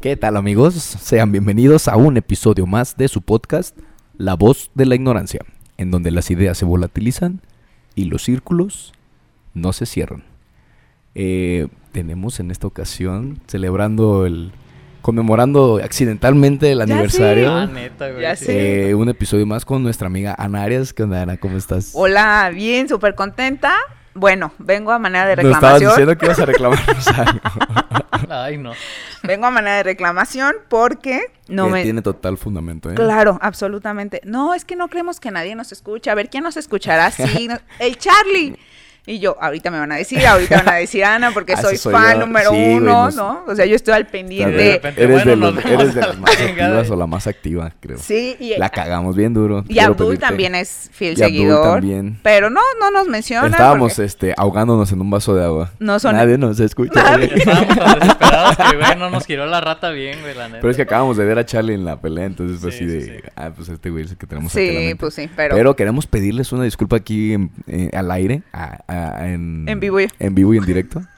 ¿Qué tal amigos? Sean bienvenidos a un episodio más de su podcast, La voz de la ignorancia, en donde las ideas se volatilizan y los círculos no se cierran. Eh, tenemos en esta ocasión, celebrando el... conmemorando accidentalmente el aniversario, Ah, neta, güey. Ya sí. eh, un episodio más con nuestra amiga Ana Arias. ¿Qué onda, Ana? ¿Cómo estás? Hola, bien, súper contenta. Bueno, vengo a manera de Nos estabas reclamación. diciendo que ibas a reclamarnos algo. Ay, no. Vengo a manera de reclamación porque no Que me... tiene total fundamento, ¿eh? Claro, absolutamente. No, es que no creemos que nadie nos escuche. A ver, ¿quién nos escuchará? Sí, no- el Charlie. Y yo, ahorita me van a decir, ahorita van a decir Ana, porque Ah, soy fan yo. número Sí, uno, ¿no? O sea, yo estoy al De pendiente. repente, eres, de bueno, los- nos eres de las la más activas o la más activa, creo. Sí, y, La cagamos bien duro. y quiero Abdul pedirte. también es fiel Y Abdul seguidor. también. Pero no, no nos menciona. Estábamos porque este, ahogándonos en un vaso de agua. No son- Nadie nos escucha. Nadie. Estábamos tan desesperados que, güey, no nos giró la rata bien, güey, la neta. Pero es que acabamos de ver a Charlie en la pelea, entonces fue Sí, así de, sí, sí. ah, pues este güey es el que tenemos Sí, pues sí, pero... Pero queremos pedirles una disculpa aquí en- eh, al aire, a- a- en, En vivo y- en vivo y en directo.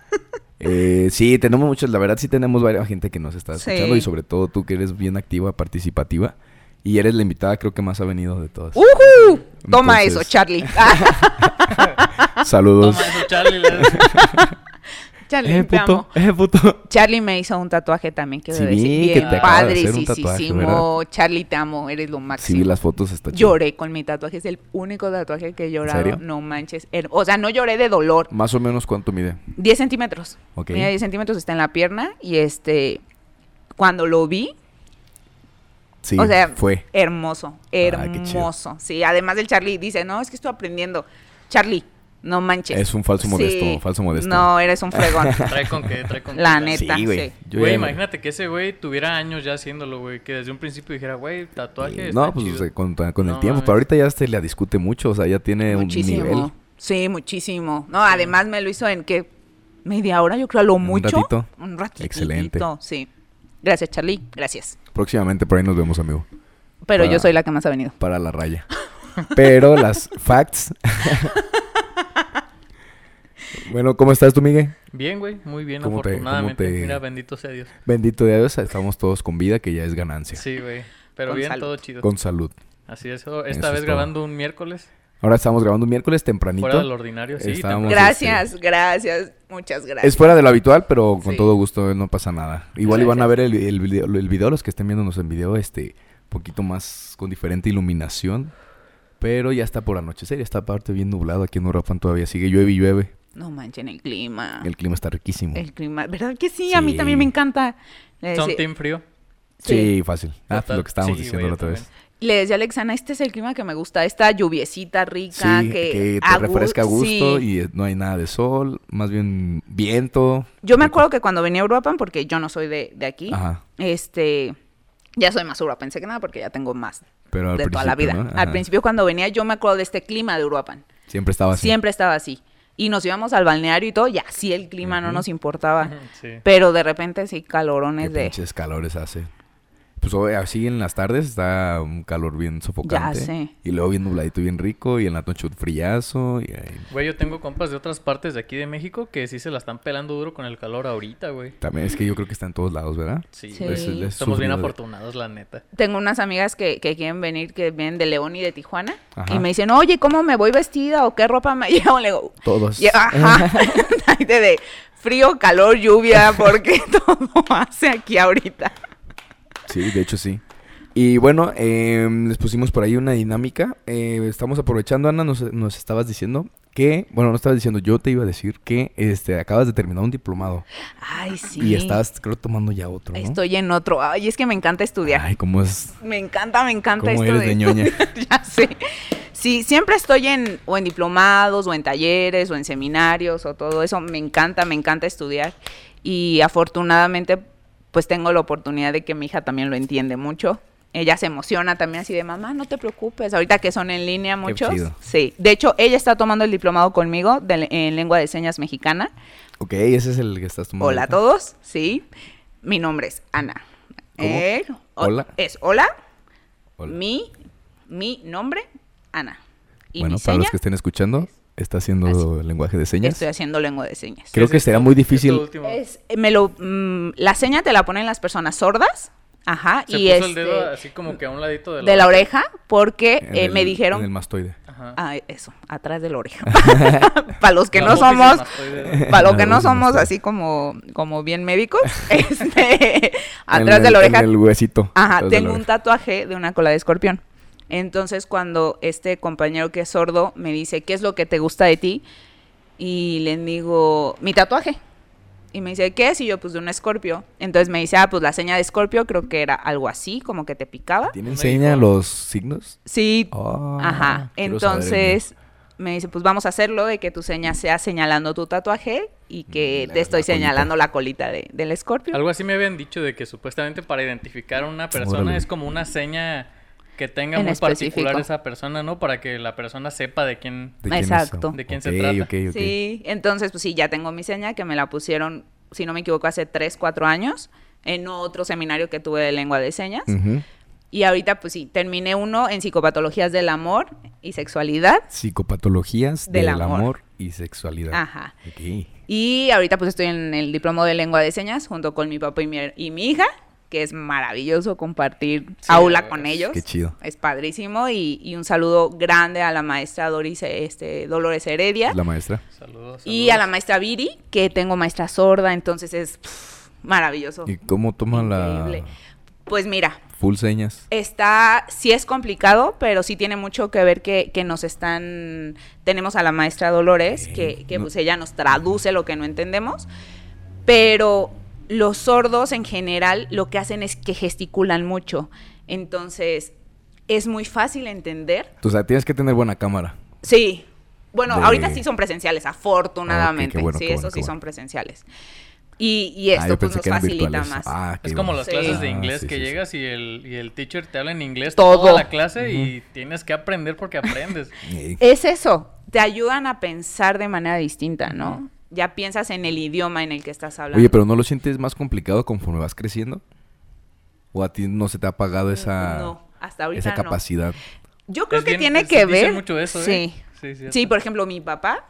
Eh, sí, tenemos muchos, la verdad sí tenemos varias gente que nos está Sí. escuchando y sobre todo tú que eres bien activa, participativa y eres la invitada creo que más ha venido de todas. ¡Ujú! Toma Entonces- eso, Charlie. Saludos. Toma eso, Charlie. Charlie, Eh, te amo. eh, puto. Charlie me hizo un tatuaje también, quiero Sí, decir. que te acaba de tatuaje, padricísimo. Charlie, te amo, eres lo Sí, máximo. las fotos, está chido. Lloré con mi tatuaje, es el único tatuaje que he llorado. serio? No manches. O sea, no lloré de dolor. Más o menos cuánto mide. 10 centímetros. Ok. Mira, 10 centímetros está en la pierna y este, cuando lo vi, Sí, o sea, fue. hermoso, hermoso. Sí, además del Charlie dice, no, es que estoy aprendiendo. Charlie, no manches. Es un falso modesto, falso modesto. No, eres un fregón. Trae con qué, trae con qué. La la neta. Sí, güey. sí. Imagínate que ese güey tuviera años ya haciéndolo, güey. Que desde un principio dijera, güey, tatuaje. No, pues chido. o sea, con, con el No tiempo, mames. pero ahorita ya se le discute mucho, o sea, ya tiene Muchísimo. un nivel. Sí, muchísimo. No, además me lo hizo en que media hora, yo creo a lo Un mucho. ratito. Un ratito. Excelente. Sí. Gracias, Charlie. Gracias. Próximamente por ahí nos vemos, amigo, Pero Para- yo soy la que más ha venido. para la raya. Pero las facts. bueno, ¿cómo estás tú, Miguel? Bien, güey, muy bien, ¿Cómo te- afortunadamente. cómo te- Mira, bendito sea Dios. Bendito Dios, estamos todos con vida, que ya es ganancia. Sí, güey. Pero Con bien, salud. todo chido. Con salud. Así es. oh, Esta Eso vez es todo. grabando un miércoles, Ahora estamos grabando un miércoles tempranito. fuera del ordinario. Sí, Estábamos-. Gracias, gracias. Muchas gracias. Es fuera de lo habitual, pero con Sí. todo gusto no pasa nada. Igual iban a ver el video, el video, los que estén viéndonos en video, este, poquito más con diferente iluminación. Pero ya está por anochecer, ya está aparte bien nublado aquí en Uruapan todavía sigue llueve y llueve. No manchen el clima. El clima está riquísimo. El clima. ¿Verdad que sí? A mí también me encanta. Le Son decía, team frío. Sí, fácil. Ah, pues lo que estábamos Sí, diciendo la otra vez. le decía a Alexana, este es el clima que me gusta. Esta lluviecita rica. Sí, que, a te refresca a gu- gusto sí. y eh, no hay nada de sol, más bien viento. Yo me Rico. acuerdo que cuando venía a Uruapan, porque yo no soy de, de aquí, Ajá. este, ya soy más uruapense que nada porque ya tengo más Pero de toda la vida. Al principio cuando venía yo me acuerdo de este clima de Uruapan. Siempre estaba así. Siempre estaba así. Y nos íbamos al balneario y todo, y así el clima no nos importaba. Sí. Pero de repente sí, Qué calorones de... pinches calores hace. Pues así en las tardes está un calor bien sofocante. sé. Y luego bien nubladito, bien rico. Y en la noche un frillazo. Y ahí- Güey, yo tengo compas de otras partes de aquí de México que sí se la están pelando duro con el calor ahorita, güey. También es que yo creo que está en todos lados, ¿verdad? Sí, Sí. güey. Es- es Estamos bien afortunados, la neta. Tengo unas amigas que, que quieren venir, que vienen de León y de Tijuana. Ajá. Y me dicen, oye, ¿cómo me voy vestida o qué ropa me llevo? Le digo, Todos. Y- ajá. de frío, calor, lluvia, porque todo hace aquí ahorita. Sí, de hecho sí. Y bueno, eh, les pusimos por ahí una dinámica. Eh, estamos aprovechando, Ana, nos, nos estabas diciendo que, bueno, no estabas diciendo, yo te iba a decir que este, acabas de terminar un diplomado. Ay, sí. Y estabas, creo, tomando ya otro, ¿no? Estoy en otro. Ay, es que me encanta estudiar. Ay, cómo es, Me encanta, me encanta cómo esto eres de ñoña. ya sé. Sí, siempre estoy en o en diplomados o en talleres o en seminarios o todo eso. Me encanta, me encanta estudiar. Y afortunadamente, pues tengo la oportunidad de que mi hija también lo entiende mucho. Ella se emociona también así de mamá, no te preocupes. Ahorita que son en línea muchos. chido. Sí. De hecho, ella está tomando el diplomado conmigo de- en lengua de señas mexicana. Ok, ese es el que estás tomando. Hola a todos. Sí. Mi nombre es Ana. Eh, Hola. Es hola, Hola. mi, mi nombre, Ana. Y bueno, para seña, los que estén escuchando, está haciendo lenguaje de señas. Estoy haciendo lengua de señas. Creo ¿Qué que será muy ¿Qué es difícil. Es, me lo, mm, la seña te la ponen las personas sordas. Ajá. Se y puso el este, dedo así como que a un ladito de la, de la oreja porque eh, el- me dijeron En el mastoide. Ajá. Ah, eso, atrás de la oreja. para los que La no somos, para los que no somos así como, como bien médicos, este, atrás el- de la oreja, En el huesito. ajá, tengo un tatuaje de una cola de escorpión. Entonces, cuando este compañero que es sordo me dice, ¿qué es lo que te gusta de ti? Y le digo, mi tatuaje. Y me dice, ¿qué es? Y yo, pues de un escorpio. Entonces me dice, ah, pues la seña de escorpio creo que era algo así, como que te picaba. ¿Tiene Me enseña dijo- los signos? Sí, Ah, Ajá. saber. Entonces me dice, pues vamos a hacerlo de que tu seña sea señalando tu tatuaje y que Mm, te la- estoy la colita. señalando la colita de- del escorpio. Algo así me habían dicho de que supuestamente para identificar a una persona Órale. es como una seña que tenga En muy particular específico. esa persona, ¿no? Para que la persona sepa de quién... ¿De quién es? Exacto. ¿De quién se trata? Sí, entonces pues sí, ya tengo mi seña que me la pusieron, si no me equivoco, hace 3, 4 años en otro seminario que tuve de lengua de señas. Y ahorita pues sí, terminé uno en psicopatologías del amor y sexualidad. Psicopatologías Del del, amor. amor. y sexualidad. Ajá. Y ahorita pues estoy en el diploma de lengua de señas junto con mi papá y mi, y mi hija, que es maravilloso compartir Sí, aula la con ellos. Qué chido. Es padrísimo y, y un saludo grande a la maestra Doris este, Dolores Heredia la maestra. Saludos. y a la maestra Viri, que tengo maestra sorda, entonces es pff, maravilloso. ¿Y cómo toma Increíble. Pues mira, full señas? está, sí es complicado, pero sí tiene mucho que ver que, que nos están, tenemos a la maestra Dolores, que, que No- pues ella nos traduce lo que no entendemos, pero los sordos en general lo que hacen es que gesticulan mucho, entonces es muy fácil entender. O sea, tienes que tener buena cámara. Sí, bueno, De- ahorita sí son presenciales, afortunadamente, Ah, bueno, sí, qué esos bueno, sí son bueno. presenciales. Y, y Ah, esto pues nos facilita virtuales. más. Ah, Es como bueno. las Sí. clases de Ah, inglés sí, que sí, sí. llegas y el, y el teacher te habla en inglés Todo. toda la clase y tienes que aprender porque aprendes. Es eso, te ayudan a pensar de manera distinta, ¿no? Ya piensas en el idioma en el que estás hablando. Oye, pero ¿no lo sientes más complicado conforme vas creciendo? ¿O a ti no se te ha apagado esa, No, hasta ahorita esa no. capacidad? Yo creo Es que bien- tiene es- que ver. mucho eso, ¿eh? sí. Sí, por ejemplo, mi papá.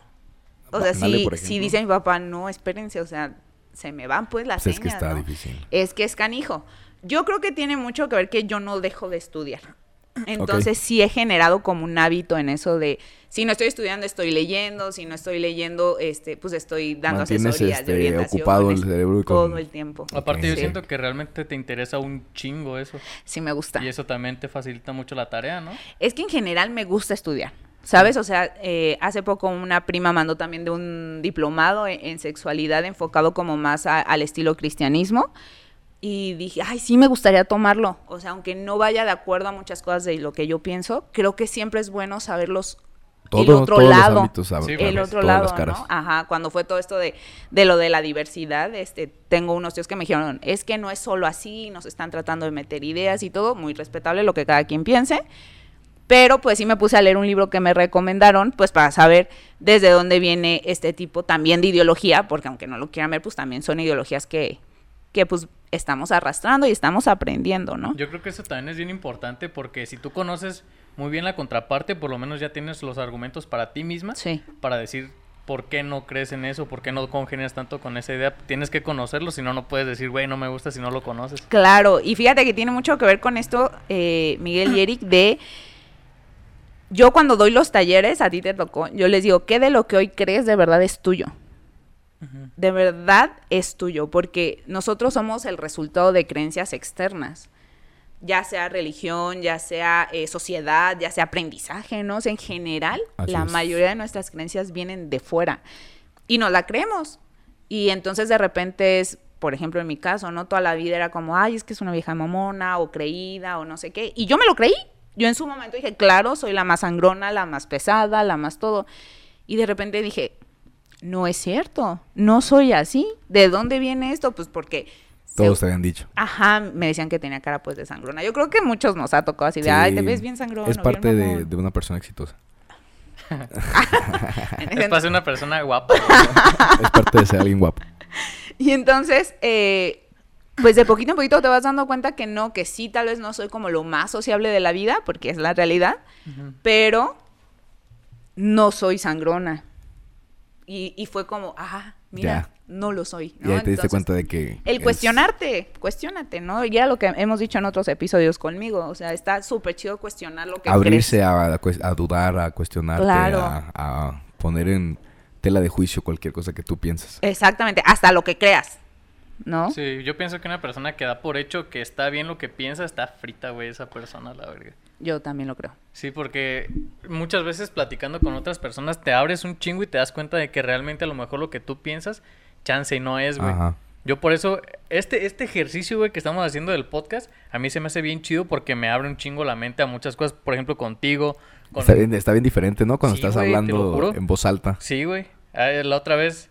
O sea, si, si dice mi papá, no, espérense, o sea, se me van pues las Pues es que señas, está ¿no? difícil. Es que es canijo. Yo creo que tiene mucho que ver que yo no dejo de estudiar. Entonces sí he generado como un hábito en eso de si no estoy estudiando estoy leyendo, si no estoy leyendo este pues estoy dando Mantienes, asesorías este, de orientación ocupado el cerebro todo con- el tiempo. Aparte yo Ok. siento que realmente te interesa un chingo eso. Sí me gusta. Y eso también te facilita mucho la tarea, ¿no? Es que en general me gusta estudiar, ¿sabes? O sea, eh, hace poco una prima mandó también de un diplomado en, en sexualidad enfocado como más a- al estilo cristianismo. Y dije, ay, sí me gustaría tomarlo. O sea, aunque no vaya de acuerdo a muchas cosas de lo que yo pienso, creo que siempre es bueno saberlos el Todo- otro todos los lado. ámbitos, sabe- Sí, el otro lado. ¿no? Ajá, cuando fue todo esto de, de lo de la diversidad, este, tengo unos tíos que me dijeron, es que no es solo así, nos están tratando de meter ideas y todo, muy respetable lo que cada quien piense, pero pues sí me puse a leer un libro que me recomendaron, pues para saber desde dónde viene este tipo también de ideología, porque aunque no lo quieran ver, pues también son ideologías que, que pues estamos arrastrando y estamos aprendiendo, ¿no? Yo creo que eso también es bien importante porque si tú conoces muy bien la contraparte, por lo menos ya tienes los argumentos para ti misma Sí. para decir por qué no crees en eso, por qué no congenias tanto con esa idea. Tienes que conocerlo, si no, no puedes decir, güey, no me gusta si no lo conoces. Claro, y fíjate que tiene mucho que ver con esto, eh, Miguel y Eric, de yo cuando doy los talleres, a ti te tocó, yo les digo, ¿qué de lo que hoy crees de verdad es tuyo? De verdad es tuyo, porque nosotros somos el resultado de creencias externas, ya sea religión, ya sea eh, sociedad, ya sea aprendizaje, ¿no? O sea, en general, Así la es. mayoría de nuestras creencias vienen de fuera y nos la creemos. Y entonces de repente es, por ejemplo, en mi caso, ¿no? Toda la vida era como, ay, es que es una vieja mamona o creída o no sé qué. Y yo me lo creí. Yo en su momento dije, claro, soy la más sangrona, la más pesada, la más todo. Y de repente dije, no es cierto, no soy así. ¿De dónde viene esto? Pues porque... se- Todos te habían dicho. Ajá, me decían que tenía cara pues de sangrona. Yo creo que muchos nos ha tocado así de, ay, te ves bien sangrona. Es parte de, mamón". de una persona exitosa. Es para ser una persona guapa. Es parte de ser alguien guapo. Y entonces, eh, pues de poquito en poquito te vas dando cuenta que no, que sí, tal vez no soy como lo más sociable de la vida, porque es la realidad, pero no soy sangrona. Y, y fue como, ah, mira, Ya. No lo soy. Y ¿no? ahí te diste Entonces, cuenta de que... El es- cuestionarte, cuestionate, ¿no? Ya lo que hemos dicho en otros episodios conmigo, o sea, está súper chido cuestionar lo que Abrirse crees. a, dudar, a cuestionarte, Claro. a, a poner en tela de juicio cualquier cosa que tú pienses. Exactamente, hasta lo que creas, ¿no? Sí, yo pienso que una persona que da por hecho que está bien lo que piensa, está frita, güey, esa persona, la verga. Yo también lo creo. Sí, porque muchas veces platicando con otras personas te abres un chingo y te das cuenta de que realmente a lo mejor lo que tú piensas, chance y no es, güey. Ajá. Yo por eso, este, este ejercicio, güey, que estamos haciendo del podcast, a mí se me hace bien chido porque me abre un chingo la mente a muchas cosas, por ejemplo, contigo. Con... Está, bien, está bien diferente, ¿no? Cuando Sí, estás güey, hablando en voz alta. Sí, güey. Ah, La otra vez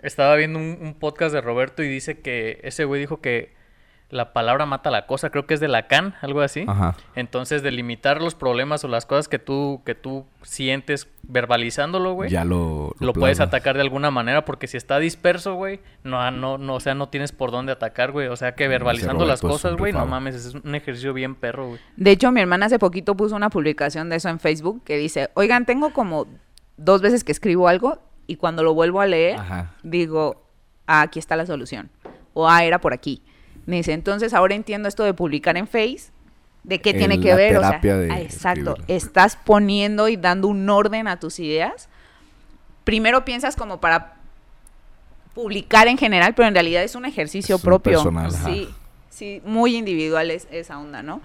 estaba viendo un, un podcast de Roberto y dice que ese güey dijo que la palabra mata la cosa, creo que es de Lacan, algo así. Ajá. Entonces, delimitar los problemas o las cosas que tú, que tú sientes verbalizándolo, güey. Ya lo... Lo puedes atacar de alguna manera porque si está disperso, güey, no, no, no, o sea, no tienes por dónde atacar, güey. O sea, que verbalizando las Roberto es un cosas, güey, no mames, es un ejercicio bien perro, güey. De hecho, mi hermana hace poquito puso una publicación de eso en Facebook que dice, oigan, tengo como dos veces que escribo algo y cuando lo vuelvo a leer, Ajá. digo, ah, aquí está la solución. O ah, era por aquí. Me dice, entonces ahora entiendo esto de publicar en Face, de qué tiene que la ver. O sea, terapia de exacto. escribirlo. Estás poniendo y dando un orden a tus ideas. Primero piensas como para publicar en general, pero en realidad es un ejercicio Es un propio. personal, ajá. sí, sí, muy individual es esa onda, ¿no?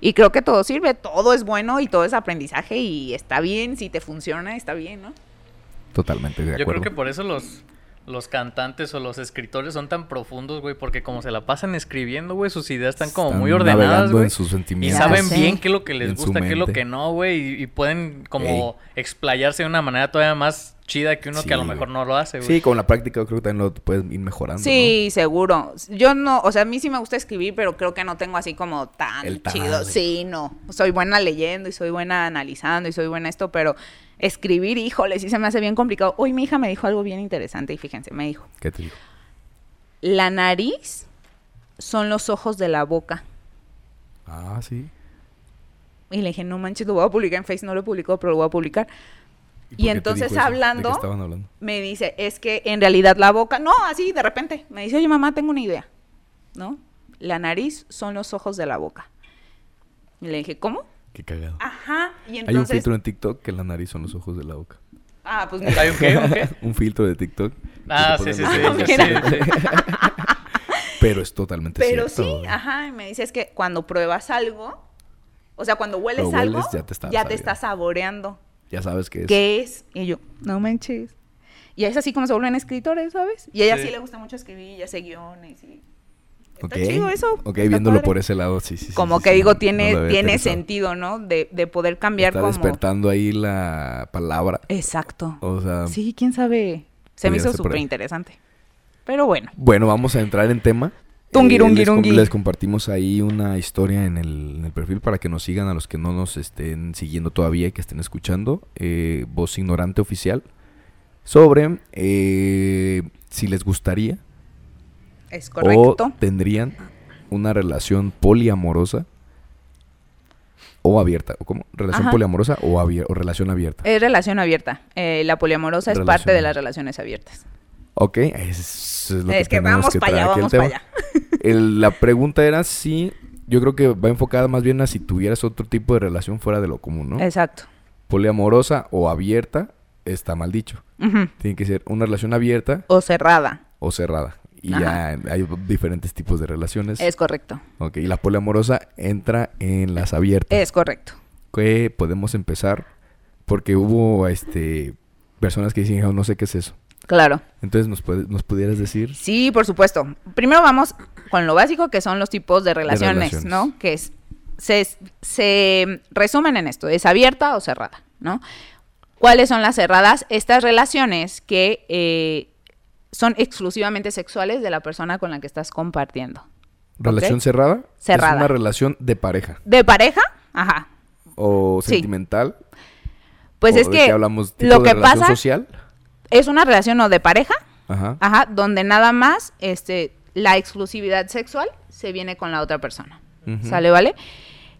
Y creo que todo sirve, todo es bueno y todo es aprendizaje y está bien, si te funciona, está bien, ¿no? Totalmente de Yo acuerdo. creo que por eso los, los cantantes o los escritores son tan profundos, güey, porque como se la pasan escribiendo, güey, sus ideas están como Están muy ordenadas, güey. Y sentimientos. saben bien qué es lo que les gusta, qué es lo que no, güey, y, y pueden como explayarse de una manera todavía más chida que uno Sí, que a lo mejor no lo hace, güey. Sí, con la práctica yo creo que también lo puedes ir mejorando. Sí, seguro. Yo no, o sea, a mí sí me gusta escribir, pero creo que no tengo así como tan El chido. Sí, no. Soy buena leyendo y soy buena analizando y soy buena esto, pero escribir, híjole, sí se me hace bien complicado. Hoy mi hija me dijo algo bien interesante y fíjense, me dijo. ¿Qué te la nariz son los ojos de la boca. Ah, sí. Y le dije, no manches, lo voy a publicar en Facebook, no lo he publicado, pero lo voy a publicar. Y entonces hablando- me dice, es que en realidad la boca, no, así de repente, me dice, oye mamá, tengo una idea, ¿no? La nariz son los ojos de la boca. Y le dije, ¿cómo? Qué cagado. Ajá, y Hay un filtro en TikTok que la nariz son los ojos de la boca. Ah, pues mira. ¿Hay un qué? ¿Un qué? un filtro de TikTok. Ah, sí, sí, sí. sí, sí, sí. Pero es totalmente Pero cierto. sí, güey. ajá, y me dice, es que cuando pruebas algo, o sea, cuando hueles, algo, ya te estás saboreando. Ya sabes que es. ¿Qué es? Y yo, no manches. Y es así como se vuelven escritores, ¿sabes? Y a ella sí, Sí. le gusta mucho escribir, y hace guiones y... Está chido eso. Ok, está viéndolo padre. por ese lado, sí, sí. como sí, que sí, digo, no- no tiene, había tiene sentido, ¿no? De, de poder cambiar Está como... despertando ahí la palabra. Exacto. O sea, Sí, quién sabe. Se me hizo súper interesante. Pero bueno. bueno, vamos a entrar en tema. Tungi, Eh, les, com- rungi. les compartimos ahí una historia en el, en el perfil para que nos sigan a los que no nos estén siguiendo todavía y que estén escuchando. Eh, Voz Ignorante Oficial. Sobre eh, si les gustaría Es correcto. o tendrían una relación poliamorosa o abierta. ¿O cómo? ¿Relación Ajá. poliamorosa o, abier- o relación abierta? Es relación abierta. Eh, la poliamorosa es parte de las relaciones abiertas. Ok, eso es lo es que tenemos vamos que para allá, vamos tema. para allá. El- la pregunta era si, yo creo que va enfocada más bien a si tuvieras otro tipo de relación fuera de lo común, ¿no? Exacto. Poliamorosa o abierta, está mal dicho. Tiene que ser una relación abierta O cerrada. o cerrada. Y Ajá. ya hay diferentes tipos de relaciones. Es correcto. Ok, y la poliamorosa entra en las abiertas. Es correcto. Que podemos empezar porque hubo este personas que dicen, "Oh, no sé qué es eso. Claro. Entonces, ¿nos, puede- nos pudieras decir? Sí, por supuesto. Primero vamos con lo básico, que son los tipos de relaciones, relaciones. ¿no? Que es, se, se resumen en esto, ¿es abierta o cerrada, no? ¿Cuáles son las cerradas? Estas relaciones que eh, son exclusivamente sexuales de la persona con la que estás compartiendo. ¿Relación cerrada? Cerrada. Es una relación de pareja. ¿De pareja? Ajá. o Sí. sentimental. Pues o es de que hablamos lo de que relación pasa social. Es una relación o de pareja, Ajá. ajá, donde nada más este, la exclusividad sexual se viene con la otra persona. ¿Sale, vale?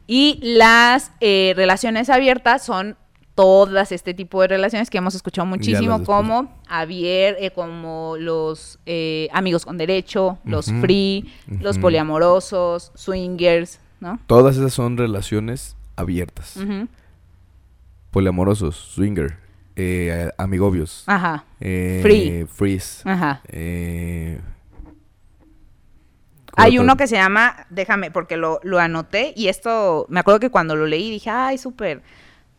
Y las eh, relaciones abiertas son todas este tipo de relaciones que hemos escuchado muchísimo, como abier, eh, como los eh, amigos con derecho, los free, los poliamorosos, swingers, ¿no? Todas esas son relaciones abiertas. Poliamorosos, swinger, eh, amigobios, Ajá, eh, Free. freeze, ajá. eh, ¿cuál Hay uno que se llama, déjame, porque lo, lo anoté y esto, me acuerdo que cuando lo leí dije, ay, súper,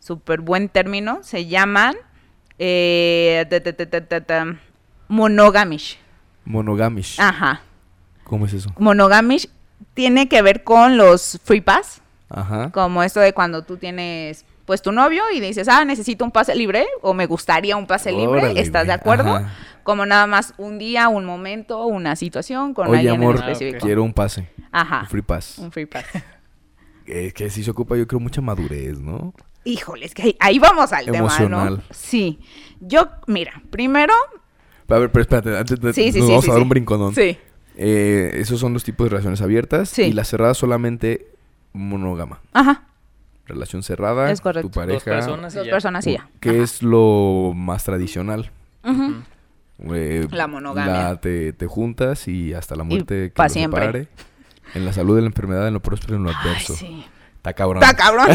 súper buen término. Se llaman eh, ta, ta, ta, monogamish. Monogamish. Ajá. ¿Cómo es eso? Monogamish tiene que ver con los free pass, Ajá. como esto de cuando tú tienes pues tu novio y dices, ah, necesito un pase libre o me gustaría un pase libre, Órale, ¿estás de acuerdo? Ajá. Como nada más un día, un momento, una situación con Oye, alguien amor, en específico. quiero un pase. Ajá. Un free pass. Un free pass. Eh, que sí se ocupa, yo creo, mucha madurez, ¿no? Híjole, es que ahí, ahí vamos al tema. ¿no? Sí. Yo, mira, primero... A ver, pero espérate, antes de, Sí, sí, nos sí, vamos a dar un brincodón. Sí. Eh, esos son los tipos de relaciones abiertas. Sí. Y las cerradas solamente monógama. Ajá. Relación cerrada. Es correcto. Tu pareja. Dos personas y Dos ya. personas y ya. Que Ajá. es lo más tradicional. Ujú. Eh, La monogamia. la- te, te juntas y hasta la muerte que pa' los siempre. separe. En la salud, en la enfermedad, en lo próspero, en lo Ay, adverso. sí. Está cabrón. Está cabrón.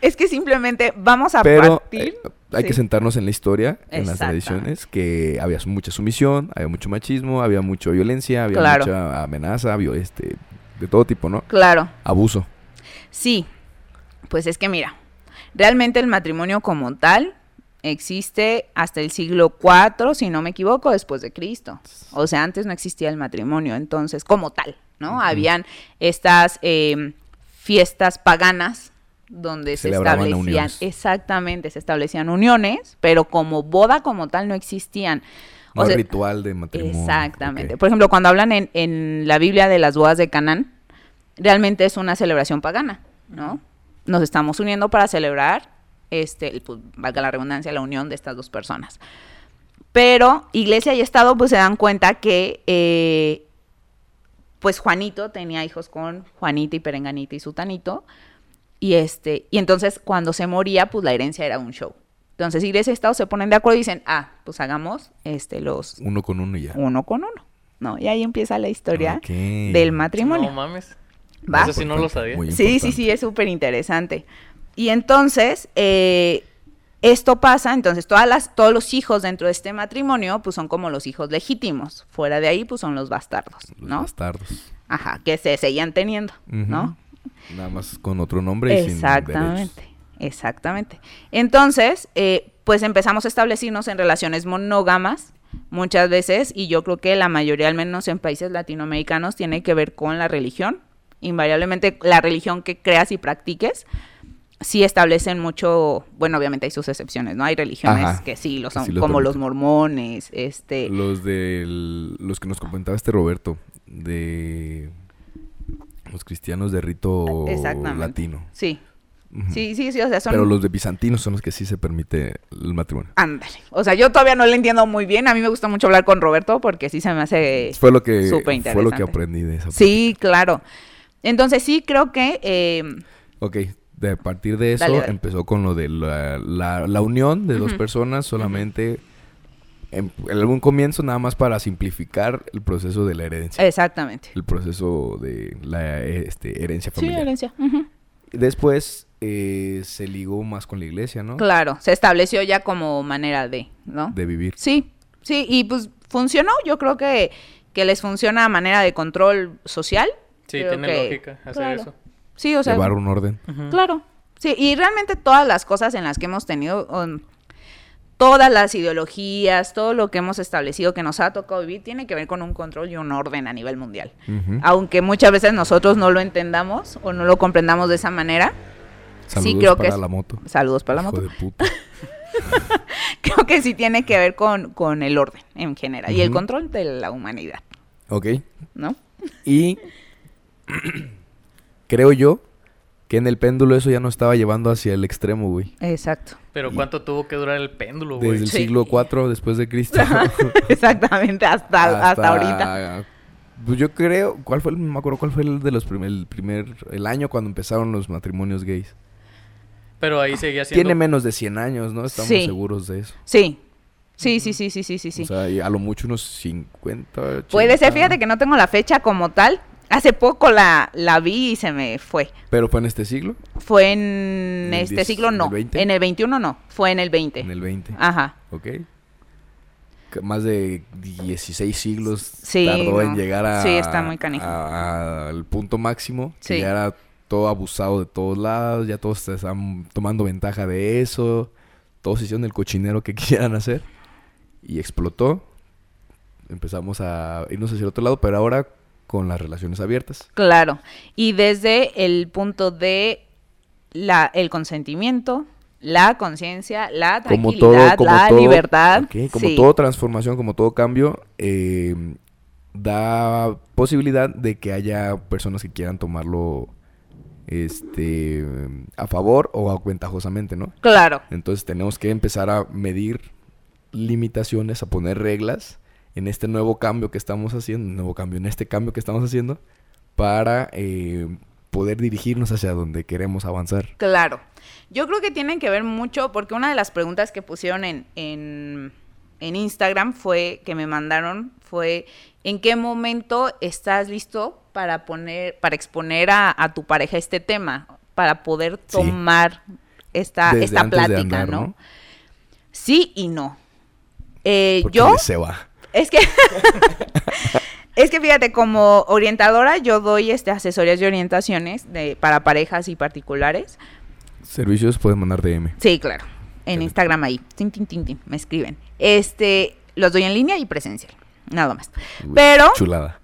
es que simplemente vamos a Pero partir... eh, hay que sentarnos en la historia, en las tradiciones, que había mucha sumisión, había mucho machismo, había mucha violencia, había Claro. mucha amenaza, había este, de todo tipo, ¿no? Claro. Abuso. Sí, pues es que mira, realmente el matrimonio como tal existe hasta el siglo IV, si no me equivoco, después de Cristo. O sea, antes no existía el matrimonio, entonces, como tal, ¿no? Habían estas eh, fiestas paganas donde se establecían, uniones. exactamente, se establecían uniones, pero como boda como tal no existían. No O sea, ritual de matrimonio. Exactamente. Por ejemplo, cuando hablan en, en la Biblia de las bodas de Canaán, realmente es una celebración pagana, ¿no? Nos estamos uniendo para celebrar, este, pues, valga la redundancia, la unión de estas dos personas. Pero Iglesia y Estado pues se dan cuenta que eh, pues Juanito tenía hijos con Juanita y Perenganita y Sutanito. Y este, y entonces cuando se moría, pues la herencia era un show. Entonces Iglesia y Estado se ponen de acuerdo y dicen, ah, pues hagamos este los Uno con uno y ya. uno con uno. ¿No? Y ahí empieza la historia Ok. del matrimonio. No mames. Va. Eso sí no lo sabía. Muy Sí, sí, importante. sí, es súper interesante. Y entonces, eh, esto pasa, entonces todas las, todos los hijos dentro de este matrimonio, pues son como los hijos legítimos. Fuera de ahí, pues son los bastardos, Los ¿no? bastardos. Ajá, que se seguían teniendo, ¿no? Nada más con otro nombre y sin Exactamente, exactamente. Entonces, eh, pues empezamos a establecernos en relaciones monógamas muchas veces y yo creo que la mayoría, al menos en países latinoamericanos, tiene que ver con la religión. Invariablemente la religión que creas y practiques sí establecen mucho, bueno, obviamente hay sus excepciones, ¿no? Hay religiones Ajá, que sí lo son, sí lo como los mormones, este, Los de los que nos comentaba este Roberto, de los cristianos de rito Exactamente. latino. sí, sí, sí, sí, o sea, son... Pero los de bizantinos son los que sí se permite el matrimonio. Ándale. O sea, yo todavía no le entiendo muy bien. A mí me gusta mucho hablar con Roberto porque sí se me hace... Fue lo que fue lo que aprendí de esa. Sí, claro. Entonces sí creo que... eh, Ok, de a partir de eso Dale, dale. empezó con lo de la, la- la unión de dos personas solamente en, en algún comienzo nada más para simplificar el proceso de la herencia, exactamente. el proceso de la este, herencia Sí, familiar. herencia. Ujú. Después eh, se ligó más con la iglesia, ¿no? Claro, se estableció ya como manera de, ¿no? De vivir. Sí, sí, y pues funcionó. Yo creo que, que les funciona a manera de control social. Sí, Creo tiene que- lógica hacer claro. eso. Sí, o sea, llevar un orden. Claro, sí, y realmente todas las cosas en las que hemos tenido, um, todas las ideologías, todo lo que hemos establecido que nos ha tocado vivir, tiene que ver con un control y un orden a nivel mundial. Aunque muchas veces nosotros no lo entendamos o no lo comprendamos de esa manera, Saludos creo que para es- la moto. saludos para la moto, de puta. creo que sí tiene que ver con, con el orden en general y el control de la humanidad, Ok. ¿no? Y creo yo que en el péndulo eso ya no estaba llevando hacia el extremo, güey. Exacto. Pero Y- ¿cuánto tuvo que durar el péndulo, Desde güey? el Sí. siglo IV después de Cristo. Exactamente, hasta, hasta, ahorita. Pues yo creo, ¿cuál fue el, no me acuerdo cuál fue el de los primer, el primer, el año cuando empezaron los matrimonios gays? Pero ahí seguía siendo... Tiene menos de 100 años, ¿no? Estamos Sí. seguros de eso. Sí. Sí, sí, sí, sí, sí, sí, sí. O sea, y a lo mucho unos 50, 80. Puede ser, fíjate que no tengo la fecha como tal. Hace poco la, la vi y se me fue. ¿Pero fue en este siglo? Fue en ¿En el este 10 siglo, el no. 20? En el 21 no, fue en el 20. En el 20. Ajá. ¿Ok? Más de 16 siglos Sí, tardó en llegar a, Sí, está muy canijo. a- al punto máximo. Que Sí. ya era todo abusado de todos lados. Ya todos están tomando ventaja de eso. Todos hicieron el cochinero que quieran hacer. Y explotó. Empezamos a irnos hacia el otro lado, pero ahora con las relaciones abiertas. Claro. Y desde el punto de la, el consentimiento, la conciencia, la Como tranquilidad, todo, como la todo, libertad. como sí. toda transformación, como todo cambio, eh, da posibilidad de que haya personas que quieran tomarlo este a favor o aventajosamente, ¿no? Claro. Entonces tenemos que empezar a medir limitaciones, a poner reglas en este nuevo cambio que estamos haciendo, nuevo cambio, en este cambio que estamos haciendo, para eh, poder dirigirnos hacia donde queremos avanzar. Claro. Yo creo que tienen que ver mucho, porque una de las preguntas que pusieron en, en, en Instagram fue, que me mandaron, fue ¿en qué momento estás listo para poner, para exponer a, a tu pareja este tema? Para poder Sí. tomar esta, Desde esta plática, andar, ¿no? ¿no? Sí y no. Eh, yo, se va. Es que, es que fíjate, como orientadora, yo doy este asesorías y orientaciones de, para parejas y particulares. Servicios pueden mandar DM. Sí, claro. En. Instagram ahí. Tin, tin, tin, tin, me escriben. Este, los doy en línea y presencial. Nada más. Uy, Pero Chulada.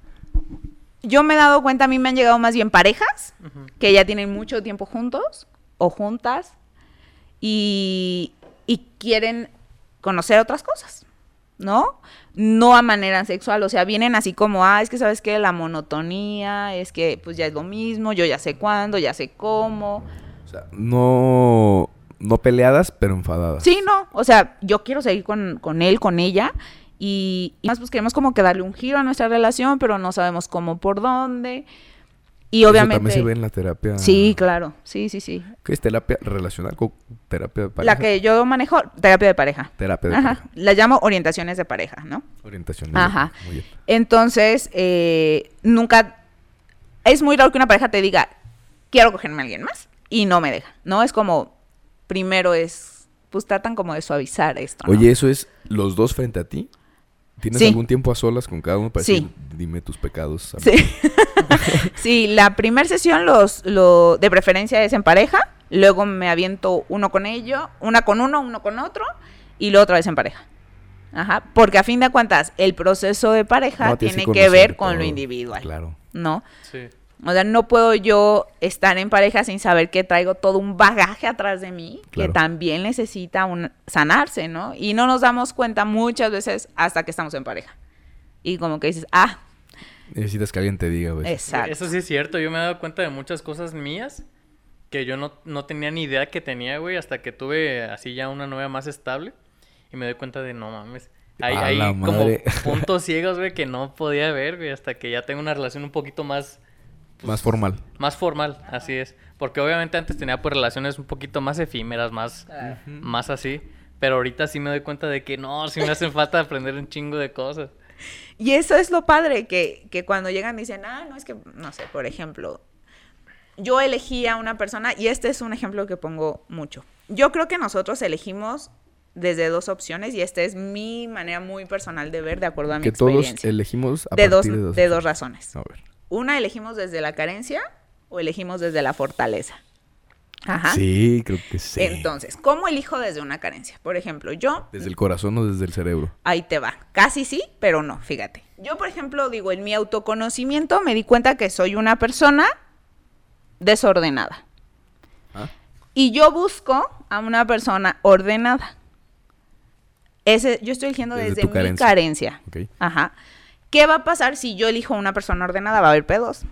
yo me he dado cuenta, a mí me han llegado más bien parejas que ya tienen mucho tiempo juntos o juntas y, y quieren conocer otras cosas, ¿no? No a manera sexual, o sea, vienen así como, ah, es que sabes que la monotonía, es que pues ya es lo mismo, yo ya sé cuándo, ya sé cómo. O sea, no, no peleadas, pero enfadadas. Sí, no, o sea, yo quiero seguir con, con él, con ella, y, y más pues queremos como que darle un giro a nuestra relación, pero no sabemos cómo, por dónde. Y Eso obviamente... también se ve en la terapia. Sí, claro, sí, sí, sí. ¿Qué es terapia relacional con terapia de pareja? La que yo manejo, terapia de pareja. Terapia de Ajá, pareja. la llamo orientaciones de pareja, ¿no? Orientación. Ajá. Muy bien. Entonces, eh, nunca... Es muy raro que una pareja te diga, quiero cogerme a alguien más, y no me deja, ¿no? Es como, primero es, pues tratan como de suavizar esto, ¿no? Oye, ¿eso es los dos frente a ti? ¿Tienes Sí. algún tiempo a solas con cada uno para Sí. decir, dime tus pecados? amigo"? Sí. sí, la primera sesión los, lo, de preferencia es en pareja, luego me aviento uno con ello, una con uno, uno con otro, y luego otra vez en pareja. Ajá, porque a fin de cuentas, el proceso de pareja No, tiene que ver con lo individual, Claro. ¿no? Sí. O sea, no puedo yo estar en pareja sin saber que traigo todo un bagaje atrás de mí Claro. que también necesita un, sanarse, ¿no? Y no nos damos cuenta muchas veces hasta que estamos en pareja. Y como que dices, ah, Necesitas que alguien te diga, güey. exacto. Eso sí es cierto. Yo me he dado cuenta de muchas cosas mías que yo no, no tenía ni idea que tenía, güey, hasta que tuve así ya una novia más estable. Y me doy cuenta de, no mames. Hay, A hay como puntos ciegos, güey, que no podía ver, güey, hasta que ya tengo una relación un poquito más, Más formal. más formal, así es. Porque obviamente antes tenía pues relaciones un poquito más efímeras, más, más así. Pero ahorita sí me doy cuenta de que no, sí me hacen falta aprender un chingo de cosas. Y eso es lo padre, que, que cuando llegan dicen, ah, no es que, no sé, por ejemplo, yo elegí a una persona, y este es un ejemplo que pongo mucho. Yo creo que nosotros elegimos desde dos opciones, y esta es mi manera muy personal de ver, de acuerdo a mi Que todos experiencia. elegimos a de, dos, partir de dos. de dos opciones. razones. A ver. Una, elegimos desde la carencia o elegimos desde la fortaleza. Ajá. Sí, creo que sí. Entonces, ¿cómo elijo desde una carencia? Por ejemplo, yo ¿Desde el corazón o desde el cerebro? Ahí te va. Casi sí, pero no, fíjate. Yo, por ejemplo, digo, en mi autoconocimiento me di cuenta que soy una persona desordenada. Ah. Y yo busco a una persona ordenada. Ese, yo estoy eligiendo Desde mi carencia. carencia. Ok. Ajá. ¿Qué va a pasar si yo elijo una persona ordenada? Va a haber pedos.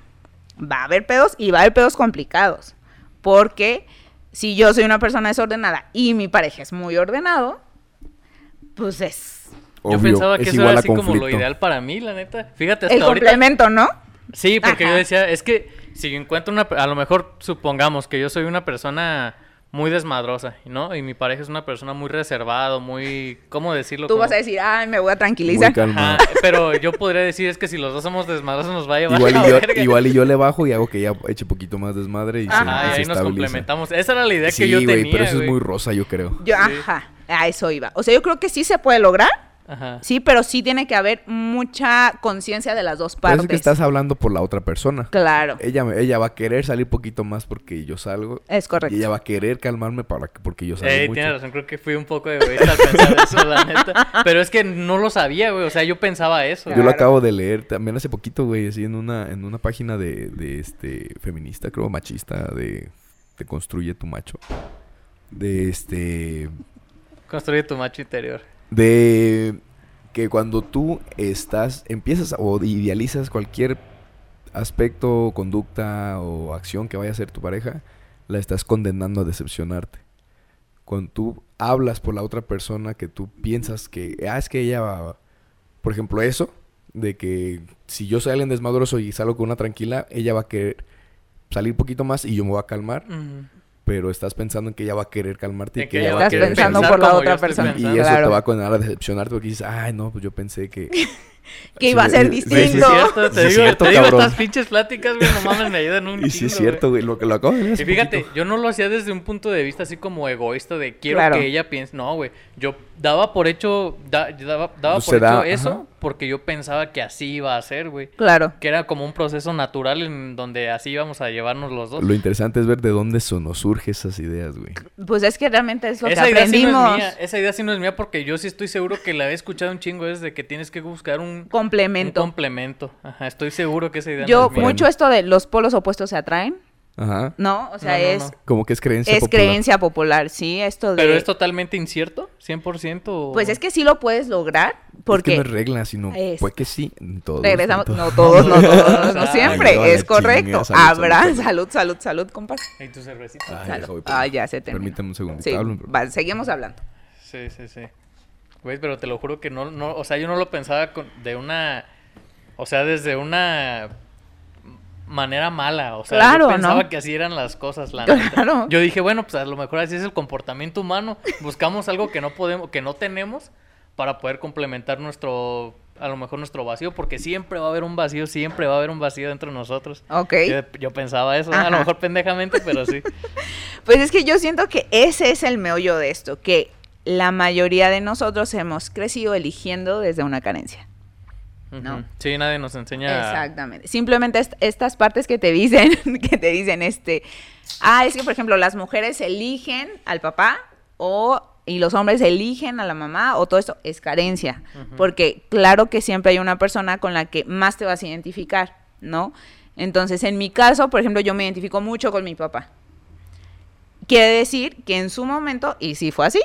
Va a haber pedos y va a haber pedos complicados. Porque si yo soy una persona desordenada y mi pareja es muy ordenado, pues es Yo pensaba que es eso igual era a así como lo ideal para mí, la neta. Fíjate, hasta el ahorita. complemento, ¿no? Sí, porque Ajá. yo decía, es que si yo encuentro una, a lo mejor supongamos que yo soy una persona muy desmadrosa, ¿no? Y mi pareja es una persona muy reservada, muy, ¿cómo decirlo? Tú Como- vas a decir, ay, me voy a tranquilizar. Muy calma. Ajá, pero yo podría decir es que si los dos somos desmadrosos nos va a llevar Igual a y, la yo, verga. igual y yo le bajo y hago que ella eche poquito más desmadre y se, Ajá, y Ajá, y se ahí nos complementamos. Esa era la idea Sí, que yo güey, tenía, pero eso es güey. muy rosa, yo creo. Yo, Sí. ajá, a eso iba. O sea, yo creo que sí se puede lograr, Ajá. sí, pero sí tiene que haber mucha conciencia de las dos partes. es que estás hablando por la otra persona. Claro, Ella, ella va a querer salir poquito más porque yo salgo. es correcto. Y ella va a querer calmarme para que, porque yo salgo Ey, mucho. tienes razón, creo que fui un poco egoísta al pensar eso, la neta. Pero es que no lo sabía, güey. O sea, yo pensaba eso. Yo lo acabo de leer también hace poquito, güey, así en una, en una página de, de este feminista, creo, machista, de Te construye tu macho. De este. Construye tu macho interior. De que cuando tú estás, empiezas o idealizas cualquier aspecto, conducta o acción que vaya a hacer tu pareja, la estás condenando a decepcionarte. Cuando tú hablas por la otra persona que tú piensas que, ah, es que ella va, por ejemplo, eso, de que si yo soy alguien desmadroso y salgo con una tranquila, ella va a querer salir un poquito más y yo me voy a calmar. Pero estás pensando en que ella va a querer calmarte y que que ella va a Estás querer pensando por la otra persona. y eso Claro. te va a condenar a decepcionarte porque dices, ay, no, pues yo pensé que... Que iba a ser Sí, sí, Sí, sí, es distinto. cierto. Te Sí, digo, cierto, te digo estas pinches pláticas, güey, no mames, me ayudan un Y sí es cierto, güey, lo que lo acabo de Y fíjate, poquito. yo no lo hacía desde un punto de vista así como egoísta de quiero Claro. que ella piense. No, güey. Yo daba por hecho, da- daba, daba No por da, hecho eso ajá. porque yo pensaba que así iba a ser, güey. Claro. Que era como un proceso natural en donde así íbamos a llevarnos los dos. Lo interesante es ver de dónde son, nos surgen esas ideas, güey. Pues es que realmente es lo Esa que idea sí no es mía. Esa idea sí no es mía porque yo sí estoy seguro que la he escuchado un chingo es de que tienes que buscar un, un Complemento. complemento. Ajá, estoy seguro que esa idea no Yo, es mía. mucho esto de los polos opuestos se atraen, Ajá. ¿no? O sea, No, no, es, no. Como que es creencia es popular. creencia popular, sí, esto de... Pero es totalmente incierto, 100%. o- Pues es que sí lo puedes lograr, porque... Es que no es regla, sino Es- puede que sí. en todos, Regresamos, en no todos. no todos, no siempre, es correcto. Habrá, salud, salud, salud, salud, compas. ¿Y tu cervecita? Ay, Ah, permíteme. ya se terminó. Permíteme un segundo. Sí, va, seguimos hablando. Sí, sí, sí. Güey, pero te lo juro que no, no, o sea, yo no lo pensaba con- de una, o sea, desde una manera mala, o sea, Claro, yo pensaba ¿no? que así eran las cosas, la neta. Claro. Yo dije, bueno, pues a lo mejor así es el comportamiento humano, buscamos algo que no podemos, que no tenemos para poder complementar nuestro, a lo mejor nuestro vacío, porque siempre va a haber un vacío, siempre va a haber un vacío dentro de nosotros. Ok. Yo, yo pensaba eso, a lo mejor pendejamente, pero sí. Pues es que yo siento que ese es el meollo de esto, que la mayoría de nosotros hemos crecido eligiendo desde una carencia. No. Sí, nadie nos enseña. Exactamente. Simplemente est- estas partes que te dicen, que te dicen este, ah, es que por ejemplo las mujeres eligen al papá o y los hombres eligen a la mamá o todo esto es carencia, porque claro que siempre hay una persona con la que más te vas a identificar, ¿no? Entonces, en mi caso, por ejemplo, yo me identifico mucho con mi papá. Quiere decir que en su momento, y si fue así,